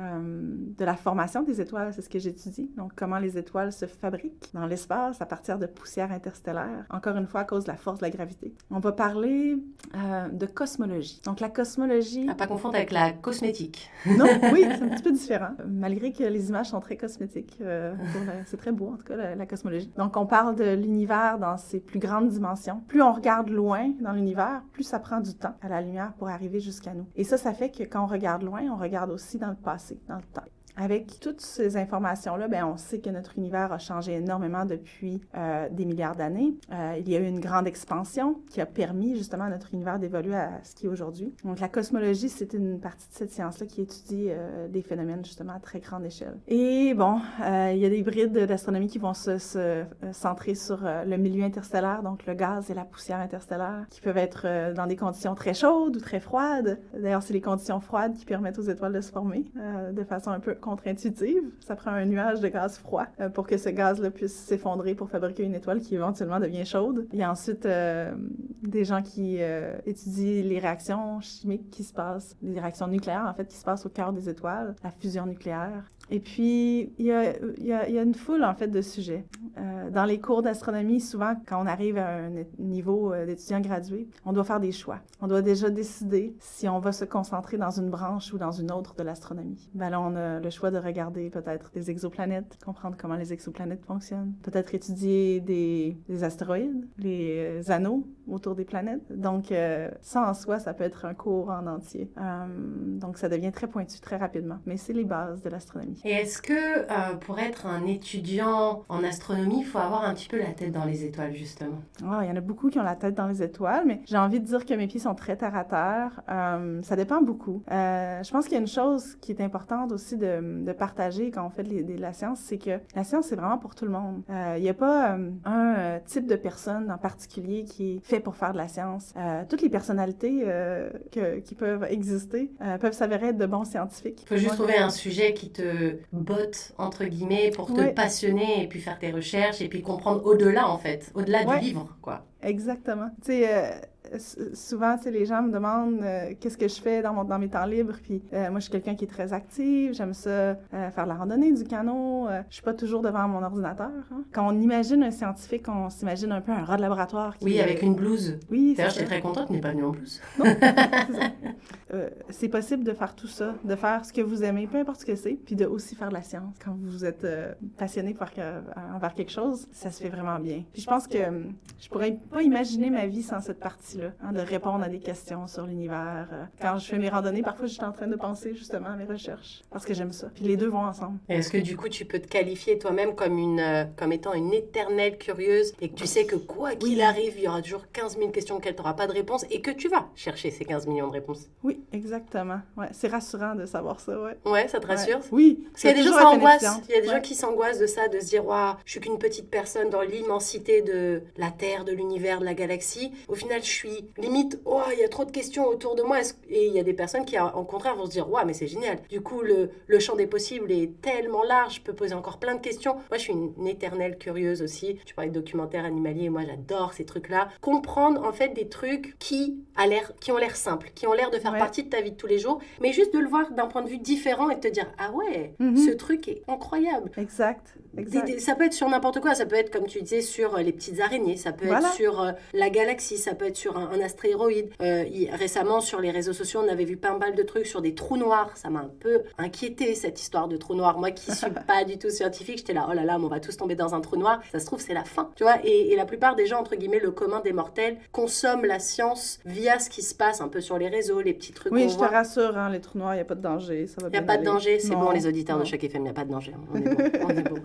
de la formation des étoiles, c'est ce que j'étudie. Donc, comment les étoiles se fabriquent dans l'espace à partir de poussière interstellaire, encore une fois à cause de la force de la gravité. On va parler de cosmologie. Donc, la cosmologie... À pas confondre avec la cosmétique. Non, oui, c'est un petit peu différent, malgré que les images sont très cosmétiques. Euh, c'est très beau, en tout cas, la, cosmologie. Donc, on parle de l'univers dans ses plus grandes dimensions. Plus on regarde loin dans l'univers, plus ça prend du temps à la lumière pour arriver jusqu'à nous. Et ça, ça fait que quand on regarde loin, on regarde aussi dans le passé, dans le temps. Avec toutes ces informations-là, ben, on sait que notre univers a changé énormément depuis euh, des milliards d'années. Euh, il y a eu une grande expansion qui a permis justement à notre univers d'évoluer à ce qui est aujourd'hui. Donc la cosmologie, c'est une partie de cette science-là qui étudie euh, des phénomènes justement à très grande échelle. Et bon, il y a des brides d'astronomie qui vont se, se centrer sur le milieu interstellaire, donc le gaz et la poussière interstellaire, qui peuvent être dans des conditions très chaudes ou très froides. D'ailleurs, c'est les conditions froides qui permettent aux étoiles de se former de façon un peu contre-intuitive. Ça prend un nuage de gaz froid euh, pour que ce gaz-là puisse s'effondrer pour fabriquer une étoile qui éventuellement devient chaude. Il y a ensuite euh, des gens qui euh, étudient les réactions chimiques qui se passent, les réactions nucléaires en fait qui se passent au cœur des étoiles, la fusion nucléaire. Et puis, il y a, une foule, en fait, de sujets. dans les cours d'astronomie, souvent, quand on arrive à un niveau euh, d'étudiant gradué, on doit faire des choix. On doit déjà décider si on va se concentrer dans une branche ou dans une autre de l'astronomie. Ben là, on a le choix de regarder peut-être des exoplanètes, comprendre comment les exoplanètes fonctionnent, peut-être étudier des, des, astéroïdes, les euh, anneaux autour des planètes. Donc, euh, ça en soi, ça peut être un cours en entier. Euh, donc, ça devient très pointu très rapidement. Mais c'est les bases de l'astronomie. Et est-ce que euh, pour être un étudiant en astronomie, il faut avoir un petit peu la tête dans les étoiles, justement? Ah, il y en a beaucoup qui ont la tête dans les étoiles, mais j'ai envie de dire que mes pieds sont très terre à terre. Ça dépend beaucoup. Je pense qu'il y a une chose qui est importante aussi de, de partager quand on fait de, la science, c'est que la science, c'est vraiment pour tout le monde. Il n'y a pas un type de personne en particulier qui est fait pour faire de la science. toutes les personnalités que, qui peuvent exister peuvent s'avérer être de bons scientifiques. Il faut juste trouver un sujet qui te botte, entre guillemets, pour te oui. passionner et puis faire tes recherches et puis comprendre au-delà, en fait, au-delà du livre, quoi. Exactement. Tu sais, euh, souvent, tu sais, les gens me demandent euh, qu'est-ce que je fais dans, mon, dans mes temps libres. Puis euh, moi, je suis quelqu'un qui est très actif. J'aime ça faire la randonnée, du canot. je suis pas toujours devant mon ordinateur. Hein. Quand on imagine un scientifique, on s'imagine un peu un rat de laboratoire. Qui, oui, avec une blouse. Oui, D'ailleurs, j'étais très contente, n'est pas venue en blouse. Non, c'est possible de faire tout ça, de faire ce que vous aimez, peu importe ce que c'est, puis de aussi faire de la science. Quand vous êtes passionné par, envers quelque chose, ça se fait vraiment bien. Puis je pense que je pourrais pas imaginer ma vie sans cette partie-là, hein, de répondre à des questions sur l'univers. Quand je fais mes randonnées, parfois, je suis en train de penser justement à mes recherches, parce que j'aime ça. Puis les deux vont ensemble. Est-ce que du coup, tu peux te qualifier toi-même comme, une, euh, comme étant une éternelle curieuse et que tu sais que quoi qu'il oui. arrive, il y aura toujours 15 000 questions auxquelles tu n'auras pas de réponse et que tu vas chercher ces 15 millions de réponses? Oui, exactement. Ouais, c'est rassurant de savoir ça, ouais. Ouais, ça te rassure? Ouais. Oui. Parce qu'il y a des gens qui s'angoissent. Il y a des ouais. gens qui s'angoissent de ça, de se dire, waouh, je suis qu'une petite personne dans l'immensité de la Terre, de l'univers, de la galaxie. Au final, je suis limite, oh, il y a trop de questions autour de moi. Et il y a des personnes qui, au contraire, vont se dire, waouh, mais c'est génial. Du coup, le, le, champ des possibles est tellement large, je peux poser encore plein de questions. Moi, je suis une, une éternelle curieuse aussi. Tu parlais de documentaires animaliers, moi, j'adore ces trucs-là. Comprendre, en fait, des trucs qui, a qui ont l'air simples, qui ont l'air de faire ouais. partie de ta vie de tous les jours, mais juste de le voir d'un point de vue différent et de te dire, ah ouais, mm -hmm. ce truc est incroyable. Exact. exact. ça peut être sur n'importe quoi. Ça peut être, comme tu disais, sur les petites araignées. Ça peut voilà. être sur euh, la galaxie. Ça peut être sur un, un astéroïde. Euh, récemment, sur les réseaux sociaux, on avait vu pas mal de trucs sur des trous noirs. Ça m'a un peu inquiété, cette histoire de trous noirs. Moi qui suis pas du tout scientifique, j'étais là, oh là là, on va tous tomber dans un trou noir. Ça se trouve, c'est la fin. Tu vois et, et, la plupart des gens, entre guillemets, le commun des mortels, consomment la science via ce qui se passe un peu sur les réseaux, les petits trucs. Oui, je te rassure, hein, les trous noirs, il n'y a pas de danger. Il n'y a pas de danger. C'est bon, les auditeurs non. de chaque FM, il n'y a pas de danger. On est bon. on est bon.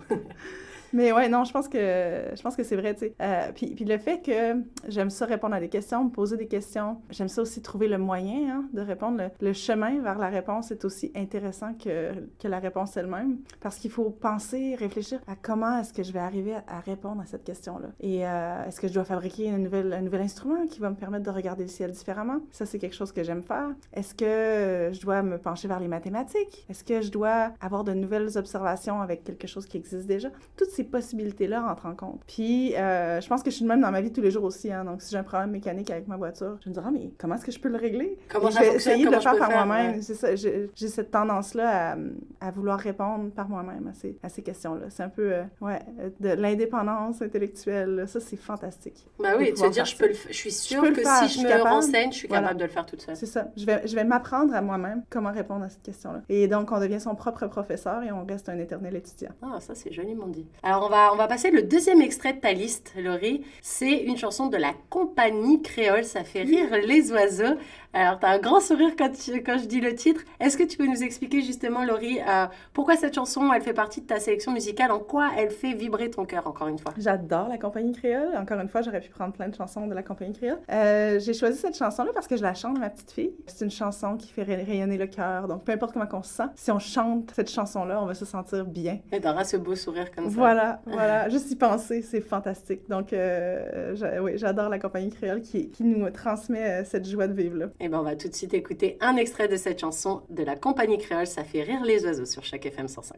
Mais ouais, non, je pense que que c'est vrai, tu sais. Euh, puis, puis le fait que j'aime ça répondre à des questions, me poser des questions, j'aime ça aussi trouver le moyen hein, de répondre. Le, chemin vers la réponse est aussi intéressant que, que la réponse elle-même, parce qu'il faut penser, réfléchir à comment est-ce que je vais arriver à, à répondre à cette question-là. Et euh, est-ce que je dois fabriquer une nouvelle, un nouvel instrument qui va me permettre de regarder le ciel différemment? Ça, c'est quelque chose que j'aime faire. Est-ce que je dois me pencher vers les mathématiques? Est-ce que je dois avoir de nouvelles observations avec quelque chose qui existe déjà? Toutes ces possibilités-là rentrent en compte. Puis, euh, je pense que je suis de même dans ma vie tous les jours aussi. Hein. Donc, si j'ai un problème mécanique avec ma voiture, je me dis, ah, mais comment est-ce que je peux le régler? Comment je vais essayer de le faire par moi-même. Ouais. J'ai cette tendance-là à, à, vouloir répondre par moi-même à ces, à ces questions-là. C'est un peu, euh, ouais, de l'indépendance intellectuelle. Ça, c'est fantastique. Bah oui, de se dire, je, peux le je suis sûre je que si je, je me capable. renseigne, je suis capable de le faire toute seule. C'est ça. Je vais, je vais m'apprendre à moi-même comment répondre à cette question-là. Et donc, on devient son propre professeur et on reste un éternel étudiant. Ah, ça, c'est joliment dit. Alors, on va, on va passer le deuxième extrait de ta liste, Laurie. C'est une chanson de la compagnie créole. Ça fait rire les oiseaux. Alors, tu as un grand sourire quand, tu, quand je dis le titre. Est-ce que tu peux nous expliquer justement, Laurie, euh, pourquoi cette chanson, elle fait partie de ta sélection musicale? En quoi elle fait vibrer ton cœur, encore une fois? J'adore la compagnie créole. Encore une fois, j'aurais pu prendre plein de chansons de la compagnie créole. Euh, J'ai choisi cette chanson-là parce que je la chante à ma petite fille. C'est une chanson qui fait rayonner le cœur. Donc, peu importe comment on se sent, si on chante cette chanson-là, on va se sentir bien. Et t'auras ce beau sourire comme ça. Voilà, voilà. Juste y penser, c'est fantastique. Donc, euh, oui, j'adore la compagnie créole qui, qui nous transmet cette joie de vivre-là. Et ben, on va tout de suite écouter un extrait de cette chanson de la compagnie créole. Ça fait rire les oiseaux sur chaque FM 105.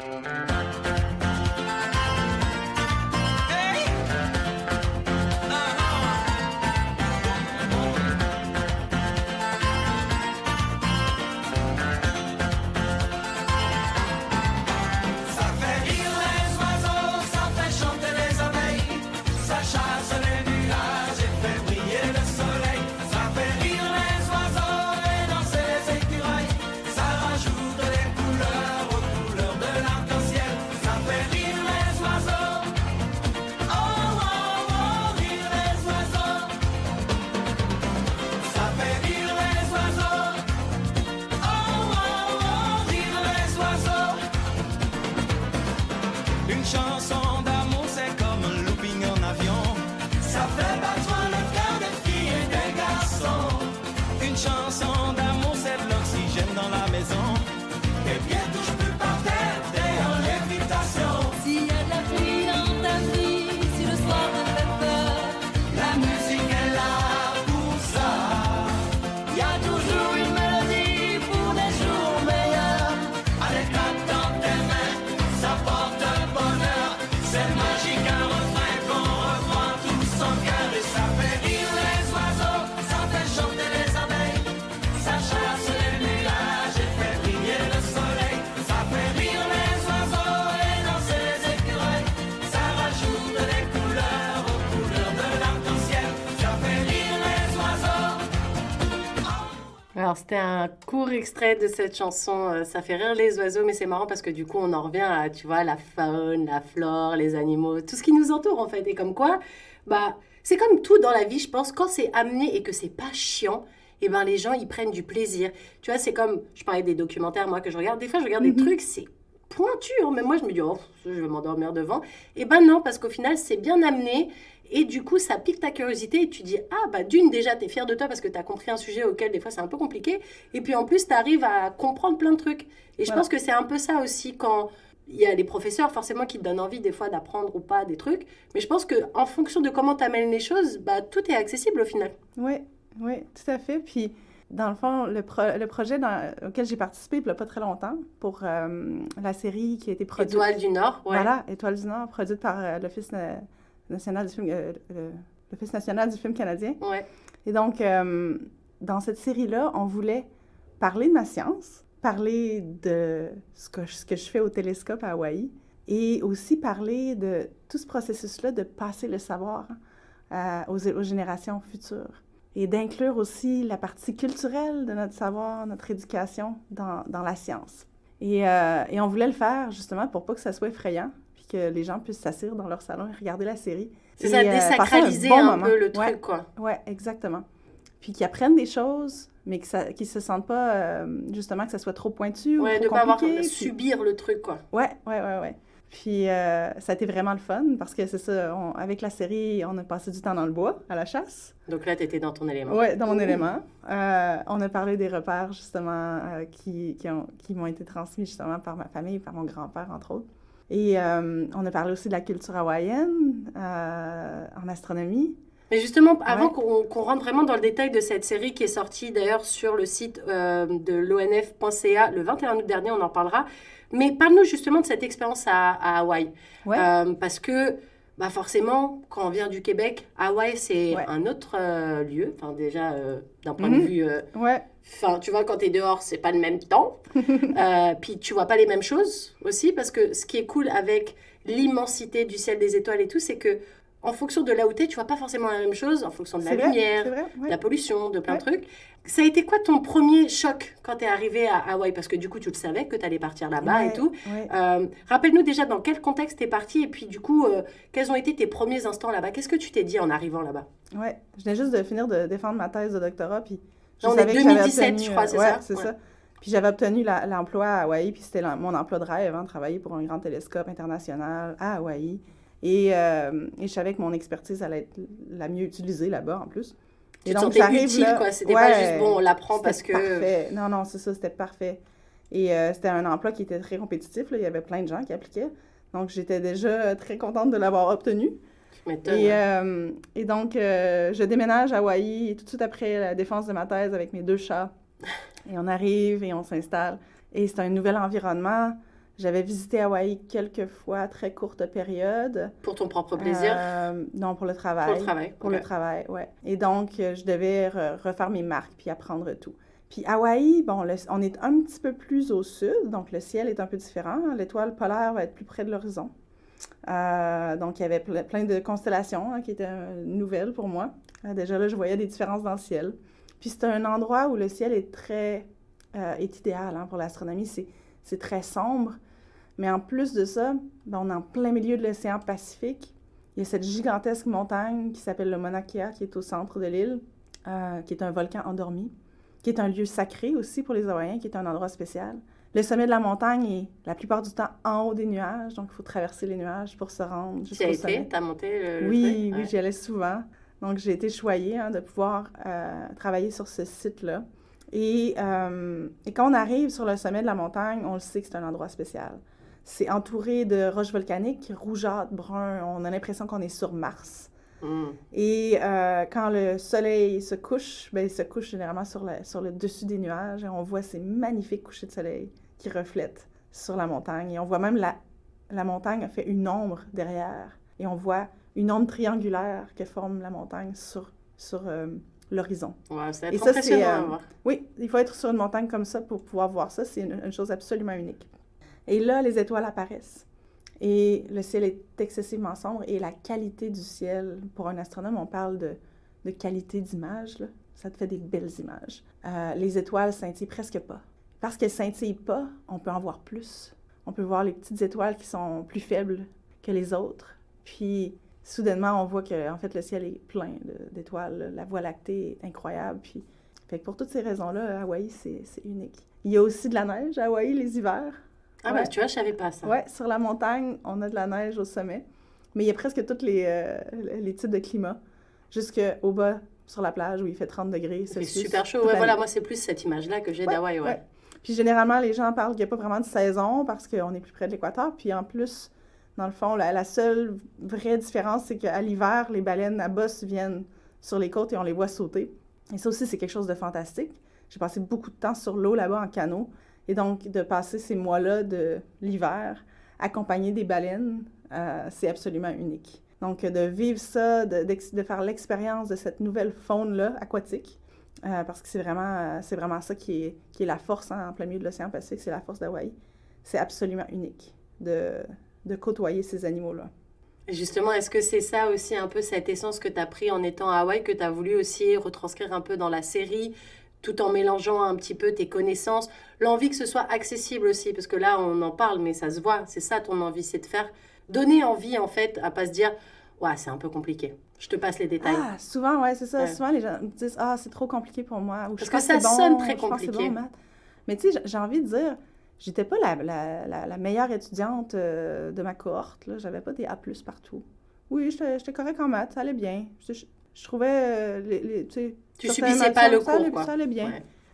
C'était un court extrait de cette chanson. euh, Ça fait rire les oiseaux, mais c'est marrant parce que du coup, on en revient à, tu vois, la faune, la flore, les animaux, tout ce qui nous entoure en fait. Et comme quoi, bah, c'est comme tout dans la vie, je pense, quand c'est amené et que c'est pas chiant, et ben les gens, ils prennent du plaisir. Tu vois, c'est comme, je parlais des documentaires, moi, que je regarde. Des fois, je regarde des Mhm. trucs, c'est pointu. hein. Même moi, je me dis, oh, je vais m'endormir devant. Et ben non, parce qu'au final, c'est bien amené. Et du coup, ça pique ta curiosité et tu dis, ah, bah d'une, déjà, tu es fier de toi parce que tu as compris un sujet auquel des fois c'est un peu compliqué. Et puis en plus, tu arrives à comprendre plein de trucs. Et je pense que c'est un peu ça aussi quand il y a les professeurs forcément qui te donnent envie des fois d'apprendre ou pas des trucs. Mais je pense que en fonction de comment tu amènes les choses, bah, tout est accessible au final. Oui, oui, tout à fait. Puis, dans le fond, le, pro- le projet dans- auquel j'ai participé il n'y a pas très longtemps pour euh, la série qui a été produite. Étoile du Nord, ouais. Voilà, Étoile du Nord, produite par euh, l'Office na- national du film, euh, le- national du film canadien. Ouais. Et donc, euh, dans cette série-là, on voulait parler de ma science, parler de ce que, je- ce que je fais au télescope à Hawaï, et aussi parler de tout ce processus-là de passer le savoir hein, à- aux, aux générations futures. Et d'inclure aussi la partie culturelle de notre savoir, notre éducation dans, dans la science. Et, euh, et on voulait le faire justement pour pas que ça soit effrayant, que les gens puissent s'asseoir dans leur salon et regarder la série. C'est ça, euh, désacraliser bon un peu le Ouais. truc, quoi. Ouais, exactement. Puis qu'ils apprennent des choses, mais qu'ils se sentent pas, euh, justement, que ça soit trop pointu Ouais, ou de trop pas avoir compliqué. puis- subir le truc, quoi. Ouais, ouais, ouais, ouais. Puis euh, ça a été vraiment le fun parce que c'est ça, on- avec la série, on a passé du temps dans le bois, à la chasse. Donc là, tu étais dans ton élément. Ouais, dans mon élément. Euh, on a parlé des repères, justement, euh, qui, qui, ont- qui m'ont été transmis, justement, par ma famille, par mon grand-père, entre autres. Et euh, on a parlé aussi de la culture hawaïenne euh, en astronomie. Mais justement, avant Ouais. qu'on rentre vraiment dans le détail de cette série qui est sortie d'ailleurs sur le site euh, de l'ONF.ca le 21 août dernier, on en parlera. Mais parle-nous justement de cette expérience à, à Hawaï. Ouais. Parce que bah forcément, quand on vient du Québec, Hawaï, c'est Ouais. un autre lieu. Enfin, déjà, d'un point de vue... Enfin, tu vois, quand tu es dehors, c'est pas le même temps. Euh, puis tu vois pas les mêmes choses aussi, parce que ce qui est cool avec l'immensité du ciel des étoiles et tout, c'est que en fonction de là où tu es, tu vois pas forcément la même chose, en fonction de la vrai, lumière, de la pollution, de plein de trucs. Ça a été quoi ton premier choc quand tu es arrivé à Hawaï? Parce que du coup, tu le savais que tu allais partir là-bas et tout. Euh, Rappelle-nous déjà dans quel contexte tu es parti et puis du coup, euh, quels ont été tes premiers instants là-bas? Qu'est-ce que tu t'es dit en arrivant là-bas? Ouais, je venais juste de finir de défendre ma thèse de doctorat, puis je On est savais que j'avais 2017, obtenu, je crois, euh, c'est ouais, ça? c'est Ouais. ça. Puis j'avais obtenu l'emploi à Hawaï, puis c'était mon emploi de rêve, hein, travailler pour un grand télescope international à Hawaï. Et, euh, et je savais que mon expertise allait être la mieux utilisée là-bas, en plus. Tu Et te donc, sentais utile, là- quoi. C'était pas Ouais, juste bon, on l'apprend parce que. parfait. Non, non, c'est ça, c'était parfait. Et euh, c'était un emploi qui était très compétitif, là. il y avait plein de gens qui appliquaient. Donc j'étais déjà très contente de l'avoir obtenu. Et, euh, et donc, euh, je déménage à Hawaï et tout de suite après la défense de ma thèse avec mes deux chats. Et on arrive et on s'installe. Et c'est un nouvel environnement. J'avais visité Hawaï quelques fois, très courte période. Pour ton propre plaisir, Euh, non, pour le travail. pour le travail. Pour le travail, ouais. Et donc, je devais re- refaire mes marques puis apprendre tout. Puis Hawaï, bon, le- on est un petit peu plus au sud, donc le ciel est un peu différent. L'étoile polaire va être plus près de l'horizon. Euh, donc, il y avait ple- plein de constellations hein, qui étaient euh, nouvelles pour moi. Euh, déjà là, je voyais des différences dans le ciel. Puis c'est un endroit où le ciel est très... est idéal hein, pour l'astronomie. C'est, très sombre. Mais en plus de ça, ben, on est en plein milieu de l'océan Pacifique. Il y a cette gigantesque montagne qui s'appelle le Mauna Kea, qui est au centre de l'île, qui est un volcan endormi, qui est un lieu sacré aussi pour les Hawaïens, qui est un endroit spécial. Le sommet de la montagne est la plupart du temps en haut des nuages, donc il faut traverser les nuages pour se rendre Tu jusqu'au as sommet. été T'as monté le, le Oui, oui, Ouais. j'y allais souvent. Donc, j'ai été choyée hein, de pouvoir euh, travailler sur ce site-là. Et, euh, et quand on arrive sur le sommet de la montagne, on le sait que c'est un endroit spécial. C'est entouré de roches volcaniques, rougeâtres, bruns. On a l'impression qu'on est sur Mars. Mm. Et euh, quand le soleil se couche, ben, il se couche généralement sur, la- sur le dessus des nuages et on voit ces magnifiques couchers de soleil qui reflètent sur la montagne. Et on voit même la, la montagne a fait une ombre derrière. Et on voit une ombre triangulaire que forme la montagne sur, sur euh, l'horizon. Et ça, c'est, euh. Oui, il faut être sur une montagne comme ça pour pouvoir voir ça. C'est une, une chose absolument unique. Et là, les étoiles apparaissent. Et le ciel est excessivement sombre. Et la qualité du ciel, pour un astronome, on parle de, de qualité d'image. ça te fait des belles images. Euh, les étoiles scintillent presque pas. Parce qu'elles scintillent pas, on peut en voir plus. On peut voir les petites étoiles qui sont plus faibles que les autres. Puis, soudainement, on voit que en fait, le ciel est plein d'étoiles. La Voie lactée est incroyable. Puis, fait que pour toutes ces raisons-là, Hawaï, c'est unique. Il y a aussi de la neige à Hawaï les hivers. Ah, ben, tu vois, je savais pas ça. Oui, sur la montagne, on a de la neige au sommet. Mais il y a presque tous les, euh, les types de climats. Jusqu'au bas, sur la plage, où il fait 30 degrés. C'est super chaud. Ouais, voilà, moi, c'est plus cette image-là que j'ai d'Hawaï, ouais. Puis généralement, les gens parlent qu'il n'y a pas vraiment de saison parce qu'on est plus près de l'équateur. Puis en plus, dans le fond, la, seule vraie différence, c'est qu'à l'hiver, les baleines à bosse viennent sur les côtes et on les voit sauter. Et ça aussi, c'est quelque chose de fantastique. J'ai passé beaucoup de temps sur l'eau là-bas en canot. Et donc, de passer ces mois-là de l'hiver accompagné des baleines, euh, c'est absolument unique. Donc, de vivre ça, de, de faire l'expérience de cette nouvelle faune-là aquatique, euh, parce que c'est vraiment, c'est vraiment ça qui est, qui est la force hein, en plein milieu de l'océan Pacifique, c'est la force d'Hawaï. C'est absolument unique de, de côtoyer ces animaux-là. Justement, est-ce que c'est ça aussi un peu cette essence que tu as pris en étant à Hawaï, que tu as voulu aussi retranscrire un peu dans la série, tout en mélangeant un petit peu tes connaissances, l'envie que ce soit accessible aussi, parce que là on en parle, mais ça se voit, c'est ça ton envie, c'est de faire, donner envie en fait, à pas se dire, ouais, c'est un peu compliqué. Je te passe les détails. Ah, souvent, ouais, c'est ça. Souvent, les gens me disent, ah, c'est trop compliqué pour moi. Ou, Parce que ça sonne très compliqué. mais tu sais, j'ai envie de dire, j'étais pas la, la, la, meilleure étudiante euh, de ma cohorte. J'avais pas des A partout. Oui, j'étais correct en maths, ça allait bien. Je, trouvais euh, les, les, tu sais, tu subissais pas le cours, quoi. Ça allait bien.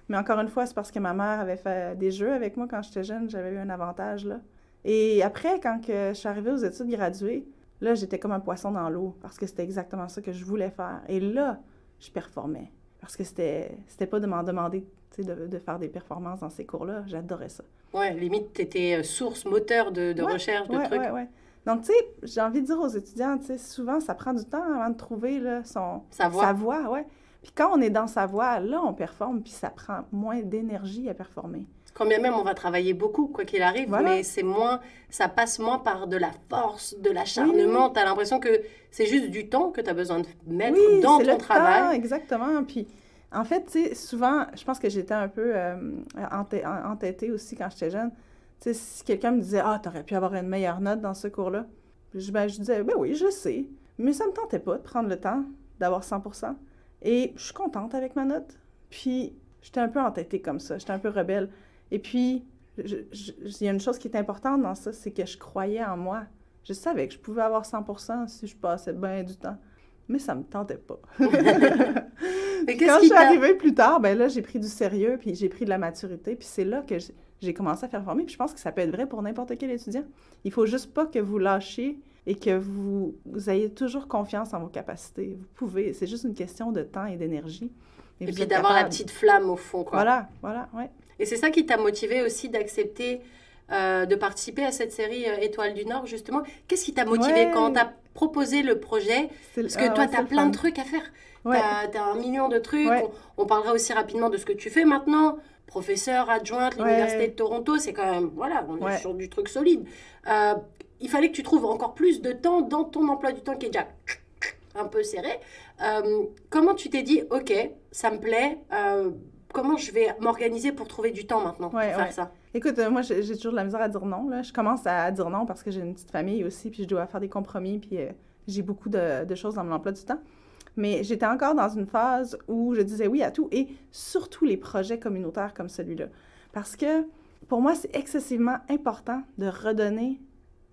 Mais encore une fois, c'est parce que ma mère avait fait des jeux avec moi quand j'étais jeune. J'avais eu un avantage, là. Et après, quand que je suis arrivée aux études graduées, là, j'étais comme un poisson dans l'eau parce que c'était exactement ça que je voulais faire. Et là, je performais. Parce que c'était, c'était pas de m'en demander de, de, faire des performances dans ces cours-là. J'adorais ça. Ouais, limite, tu étais euh, source, moteur de, de recherche, de trucs. Ouais, ouais. Donc, tu sais, j'ai envie de dire aux étudiants, tu sais, souvent, ça prend du temps avant de trouver là, son, sa voix. Sa voix, ouais. Puis quand on est dans sa voie, là, on performe, puis ça prend moins d'énergie à performer. Quand bien même on va travailler beaucoup, quoi qu'il arrive, mais c'est moins, ça passe moins par de la force, de l'acharnement. Tu as l'impression que c'est juste du temps que tu as besoin de mettre dans ton le travail. Temps, exactement. Puis en fait, tu sais, souvent, je pense que j'étais un peu euh, entêtée aussi quand j'étais jeune. Tu sais, si quelqu'un me disait, ah, t'aurais pu avoir une meilleure note dans ce cours-là, je, ben, je disais, ben oui, je sais. Mais ça me tentait pas de prendre le temps d'avoir 100% et je suis contente avec ma note. Puis, j'étais un peu entêtée comme ça. J'étais un peu rebelle. Et puis, il y a une chose qui est importante dans ça, c'est que je croyais en moi. Je savais que je pouvais avoir 100 si je passais bien du temps. Mais ça me tentait pas. Mais Quand je suis arrivée plus tard, ben là, j'ai pris du sérieux, puis j'ai pris de la maturité, puis c'est là que j'ai commencé à faire former. Puis je pense que ça peut être vrai pour n'importe quel étudiant. Il faut juste pas que vous lâchiez et que vous, vous ayez toujours confiance en vos capacités. Vous pouvez, c'est juste une question de temps et d'énergie. Et, puis d'avoir la petite flamme au fond, quoi. Voilà, voilà, ouais. Et c'est ça qui t'a motivé aussi d'accepter euh, de participer à cette série euh, Étoile du Nord, justement? Qu'est-ce qui t'a motivé quand t'as proposé le projet? Parce que ah toi, tu as plein de trucs à faire. Tu as, un million de trucs. On, parlera aussi rapidement de ce que tu fais maintenant. Professeur adjointe, l'Université de Toronto, c'est quand même, voilà, on est sur du truc solide. Euh, il fallait que tu trouves encore plus de temps dans ton emploi du temps qui est déjà un peu serré. Euh, comment tu t'es dit, OK, ça me plaît, comment je vais m'organiser pour trouver du temps maintenant pour faire ça? Écoute, euh, moi, j'ai toujours de la misère à dire non. Là. Je commence à dire non parce que j'ai une petite famille aussi, puis je dois faire des compromis, puis j'ai beaucoup de, de, choses dans mon emploi du temps. Mais j'étais encore dans une phase où je disais oui à tout, et surtout les projets communautaires comme celui-là. Parce que pour moi, c'est excessivement important de redonner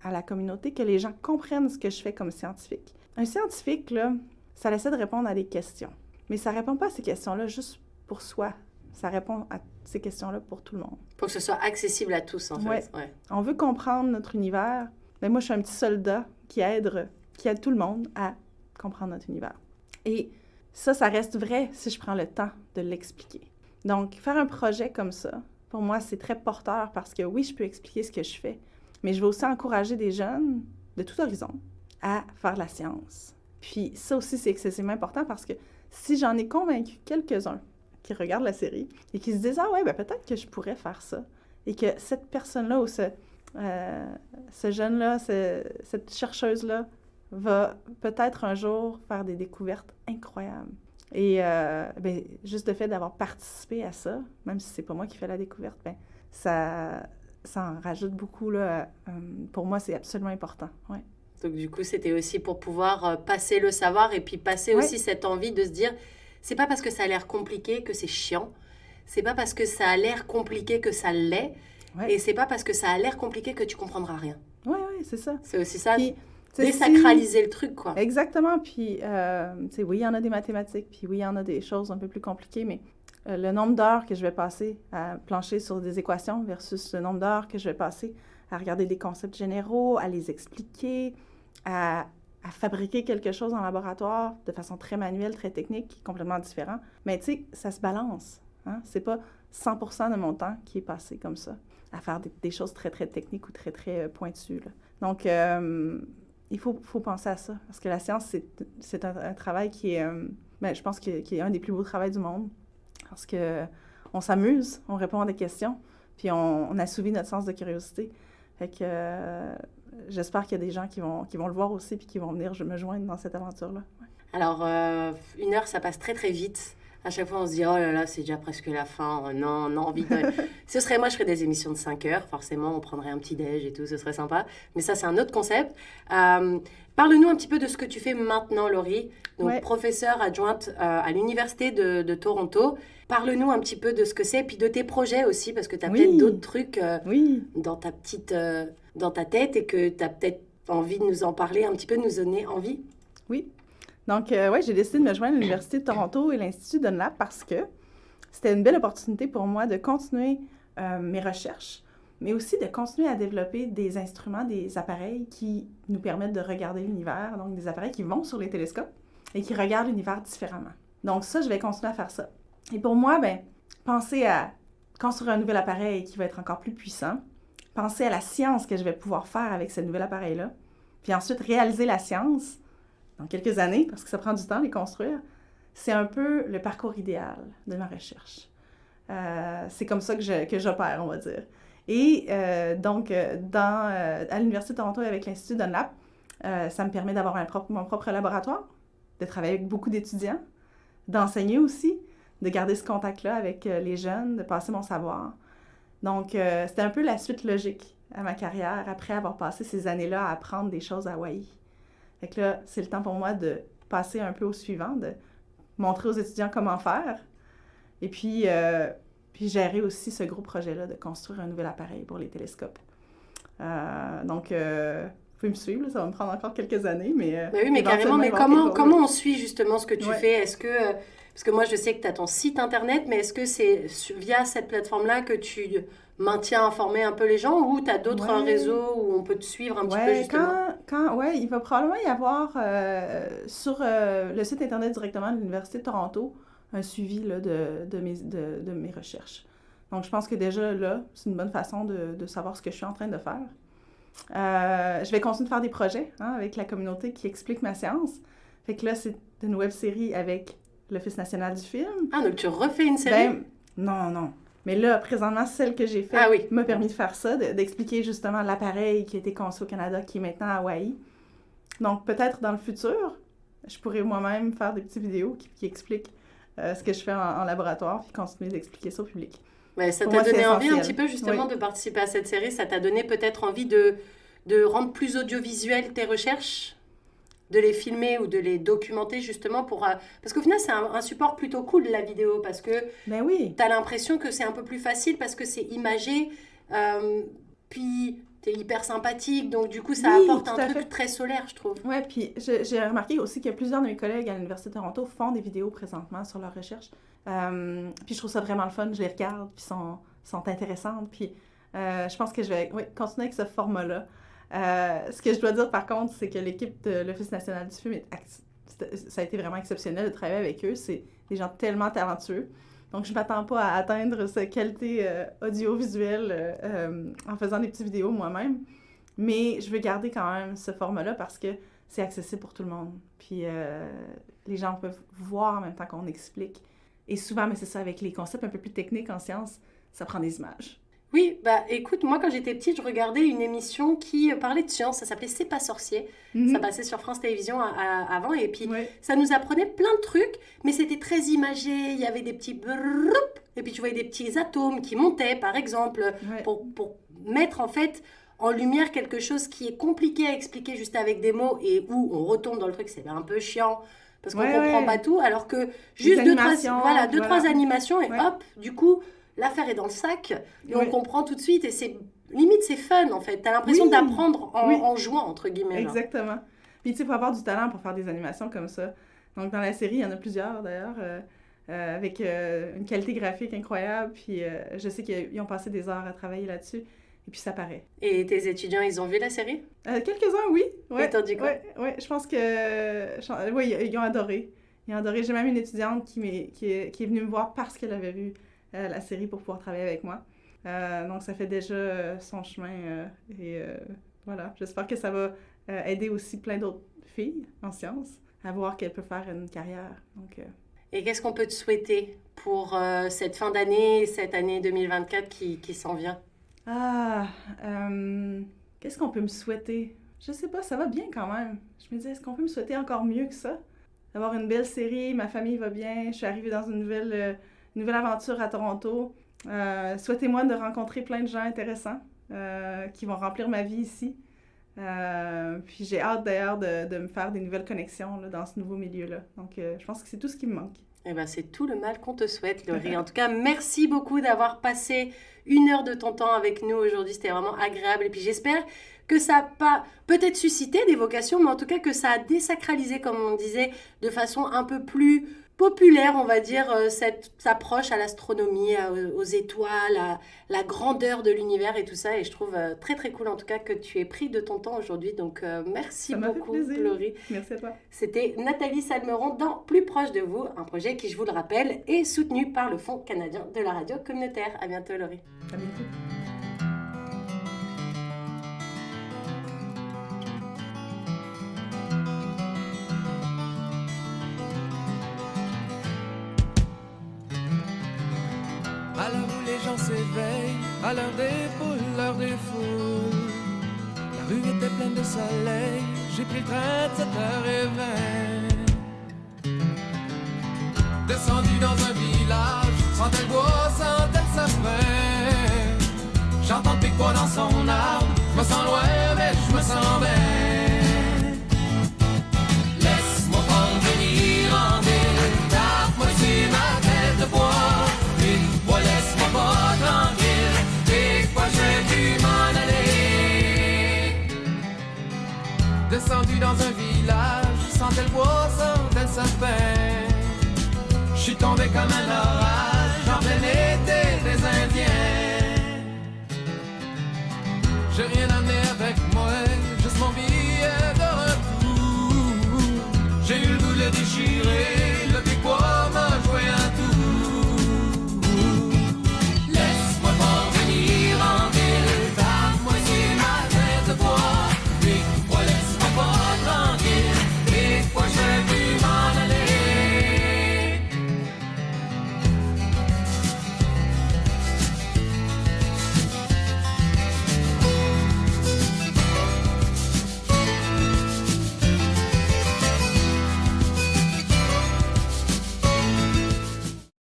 à la communauté, que les gens comprennent ce que je fais comme scientifique. Un scientifique, là, ça essaie de répondre à des questions. Mais ça répond pas à ces questions-là juste pour soi. Ça répond à ces questions-là pour tout le monde. Pour que ce soit accessible à tous, en fait. Ouais. On veut comprendre notre univers. Mais moi, je suis un petit soldat qui aide, qui aide tout le monde à comprendre notre univers. Et ça, ça reste vrai si je prends le temps de l'expliquer. Donc, faire un projet comme ça, pour moi, c'est très porteur parce que oui, je peux expliquer ce que je fais, mais je veux aussi encourager des jeunes de tout horizon à faire la science. Puis ça aussi, c'est excessivement important parce que si j'en ai convaincu quelques-uns qui regardent la série et qui se disent Ah ouais, ben peut-être que je pourrais faire ça, et que cette personne-là ou ce, euh, ce jeune-là, cette chercheuse-là va peut-être un jour faire des découvertes incroyables. Et euh, ben, juste le fait d'avoir participé à ça, même si c'est pas moi qui fais la découverte, ben, ça, ça en rajoute beaucoup. Là, euh, pour moi, c'est absolument important. Ouais. Donc du coup, c'était aussi pour pouvoir passer le savoir et puis passer Ouais. aussi cette envie de se dire, c'est pas parce que ça a l'air compliqué que c'est chiant. C'est pas parce que ça a l'air compliqué que ça l'est. Ouais. Et c'est pas parce que ça a l'air compliqué que tu comprendras rien. Oui, oui, c'est ça. C'est aussi ça, Puis, désacraliser le truc, quoi. Exactement. Puis, euh, tu sais, oui, il y en a des mathématiques, puis oui, il y en a des choses un peu plus compliquées, mais euh, le nombre d'heures que je vais passer à plancher sur des équations versus le nombre d'heures que je vais passer à regarder des concepts généraux, à les expliquer, à, à fabriquer quelque chose en laboratoire de façon très manuelle, très technique, complètement différent. Mais tu sais, ça se balance. Hein? C'est pas 100% de mon temps qui est passé comme ça, à faire des, choses très, très techniques ou très, très euh, pointues. là. Donc, euh, il faut, faut penser à ça, parce que la science, c'est un, un travail qui est, euh, ben, je pense, que- qui est un des plus beaux travaux du monde, parce que on s'amuse, on répond à des questions, puis on, on assouvit notre sens de curiosité. Fait que euh, j'espère qu'il y a des gens qui vont, qui vont le voir aussi, puis qui vont venir me joindre dans cette aventure-là. Ouais. Alors, euh, une heure, ça passe très très vite. À chaque fois, on se dit, oh là là, c'est déjà presque la fin. Oh non, on a envie de... ce serait, moi, je ferais des émissions de 5 heures. Forcément, on prendrait un petit déj et tout, ce serait sympa. Mais ça, c'est un autre concept. Euh, Parle-nous un petit peu de ce que tu fais maintenant, Laurie. Donc, Ouais. professeure adjointe euh, à l'Université de, de Toronto. Parle-nous un petit peu de ce que c'est, puis de tes projets aussi, parce que tu as Oui. peut-être d'autres trucs euh, Oui, dans ta petite... dans ta tête et que tu as peut-être envie de nous en parler un petit peu, de nous donner envie? oui. Donc, euh, ouais, j'ai décidé de me joindre à l'Université de Toronto et l'Institut Dunlap parce que c'était une belle opportunité pour moi de continuer euh, mes recherches, mais aussi de continuer à développer des instruments, des appareils qui nous permettent de regarder l'univers, donc des appareils qui vont sur les télescopes et qui regardent l'univers différemment. Donc ça, je vais continuer à faire ça. Et pour moi, ben, penser à construire un nouvel appareil qui va être encore plus puissant, penser à la science que je vais pouvoir faire avec ce nouvel appareil-là, puis ensuite réaliser la science dans quelques années, parce que ça prend du temps de les construire, c'est un peu le parcours idéal de ma recherche. Euh, c'est comme ça que je- que j'opère, on va dire. Et euh, donc, euh, dans, à l'Université de Toronto avec l'Institut Dunlap, ça me permet d'avoir mon propre laboratoire, de travailler avec beaucoup d'étudiants, d'enseigner aussi, de garder ce contact-là avec les jeunes, de passer mon savoir. Donc, euh, c'était un peu la suite logique à ma carrière après avoir passé ces années-là à apprendre des choses à Hawaï. Fait que là, c'est le temps pour moi de passer un peu au suivant, de montrer aux étudiants comment faire. Et puis, euh, puis gérer aussi ce gros projet-là de construire un nouvel appareil pour les télescopes. Euh, donc, vous pouvez me suivre, là, ça va me prendre encore quelques années, mais... Bah oui, mais carrément, mais comment, comment on suit justement ce que tu Ouais. fais? Est-ce que, parce que moi je sais que tu as ton site internet, mais est-ce que c'est via cette plateforme-là que tu maintiens informés un peu les gens ou tu as d'autres Ouais. réseaux où on peut te suivre un petit peu justement? quand, quand, ouais, il va probablement y avoir euh, sur euh, le site internet directement de l'Université de Toronto un suivi là, de, de, mes, de, de mes recherches. Donc, je pense que déjà là, c'est une bonne façon de, de savoir ce que je suis en train de faire. Euh, je vais continuer de faire des projets hein, avec la communauté qui explique ma science. Fait que là, c'est une web série avec l'Office national du film. Ah, donc tu refais une série? Ben, non, non. Mais là, présentement, celle que j'ai faite Ah oui. m'a permis de faire ça, de- d'expliquer justement l'appareil qui a été conçu au Canada, qui est maintenant à Hawaï. Donc, peut-être dans le futur, je pourrais moi-même faire des petites vidéos qui, qui expliquent euh, ce que je fais en, en laboratoire, puis continuer d'expliquer ça au public. Ouais, ça Pour t'a donné envie un petit peu justement Oui. de participer à cette série? Ça t'a donné peut-être envie de, de rendre plus audiovisuel tes recherches? De les filmer ou de les documenter justement pour... euh, Parce qu'au final, c'est un, un support plutôt cool, la vidéo, parce que Ben oui, tu as l'impression que c'est un peu plus facile parce que c'est imagé, euh, puis tu es hyper sympathique, donc du coup, ça Oui, apporte un truc fait. très solaire, je trouve. Ouais, puis j'ai remarqué aussi que plusieurs de mes collègues à l'Université de Toronto font des vidéos présentement sur leurs recherches. Euh, puis je trouve ça vraiment le fun, je les regarde, puis sont, sont intéressantes. Puis je pense que je vais oui, continuer avec ce format-là. Euh, ce que je dois dire par contre, c'est que l'équipe de l'Office national du film, ça a été vraiment exceptionnel de travailler avec eux. C'est des gens tellement talentueux. Donc je ne m'attends pas à atteindre cette qualité euh, audiovisuelle euh, en faisant des petites vidéos moi-même. Mais je veux garder quand même ce format-là parce que c'est accessible pour tout le monde. Puis les gens peuvent voir en même temps qu'on explique. Et souvent, mais c'est ça, avec les concepts un peu plus techniques en sciences, ça prend des images. Oui, bah écoute, moi quand j'étais petite, je regardais une émission qui parlait de science, ça s'appelait C'est pas sorcier. Mhm. Ça passait sur France Télévisions à- à- avant et puis Ouais. ça nous apprenait plein de trucs, mais c'était très imagé. Il y avait des petits brrrroup, et puis tu voyais des petits atomes qui montaient, par exemple, Ouais. pour, pour mettre en fait en lumière quelque chose qui est compliqué à expliquer juste avec des mots et où on retombe dans le truc, c'est un peu chiant parce qu'on Ouais, comprend pas tout, alors que juste deux trois, animations, voilà, deux, voilà. trois animations et hop, du coup, l'affaire est dans le sac et on comprend tout de suite et c'est limite c'est fun en fait. T'as l'impression Oui. d'apprendre en, Oui. en jouant entre guillemets. genre. Exactement. Puis tu sais, faut avoir du talent pour faire des animations comme ça. Donc dans la série, il y en a plusieurs d'ailleurs, euh, euh, avec euh, une qualité graphique incroyable. Puis je sais qu'ils ont passé des heures à travailler là-dessus. Et puis ça paraît. Et tes étudiants, ils ont vu la série? Quelques-uns, oui. Ouais, quoi? Ouais, ouais, je pense que. je- Oui, ils ont adoré. Ils ont adoré. J'ai même une étudiante qui, est, qui est venue me voir parce qu'elle avait vu la série pour pouvoir travailler avec moi. Euh, donc ça fait déjà euh, son chemin. euh, et euh, voilà. J'espère que ça va euh, aider aussi plein d'autres filles en sciences à voir qu'elles peuvent faire une carrière. Donc, euh, Et qu'est-ce qu'on peut te souhaiter pour euh, cette fin d'année, cette année 2024 qui, qui s'en vient? Ah, euh, qu'est-ce qu'on peut me souhaiter? Je sais pas, ça va bien quand même. Je me dis, est-ce qu'on peut me souhaiter encore mieux que ça? D'avoir une belle série, ma famille va bien, je suis arrivée dans une nouvelle, euh, nouvelle aventure à Toronto. Euh, Souhaitez-moi de rencontrer plein de gens intéressants euh, qui vont remplir ma vie ici. Euh, puis j'ai hâte d'ailleurs de, de me faire des nouvelles connexions là, dans ce nouveau milieu-là. Donc je pense que c'est tout ce qui me manque. Eh ben, c'est tout le mal qu'on te souhaite, Laurie. En tout cas, merci beaucoup d'avoir passé une heure de ton temps avec nous aujourd'hui. C'était vraiment agréable. Et puis, j'espère que ça a pas peut-être suscité des vocations, mais en tout cas que ça a désacralisé, comme on disait, de façon un peu plus populaire, on va dire, euh, cette approche à l'astronomie, à- aux étoiles, à la grandeur de l'univers et tout ça. Et je trouve euh, très très cool en tout cas que tu aies pris de ton temps aujourd'hui. Donc euh, merci Ça beaucoup. Laurie. Merci à toi. C'était Nathalie Salmeron dans Plus proche de vous, un projet qui, je vous le rappelle, est soutenu par le Fonds canadien de la radio communautaire. À bientôt, Laurie. À bientôt. S'éveillent, à l'heure des poules, l'heure des foules. La rue était pleine de soleil, j'ai pris le train de 7h20. Descendu dans un village, sentais le bois, sentais le sapin. J'entends le piquois dans son arbre, me sens loin, Dans un village, sentais le bois, sentais le sapin. Je suis tombé comme un orage, en plein été des Indiens. J'ai rien amené avec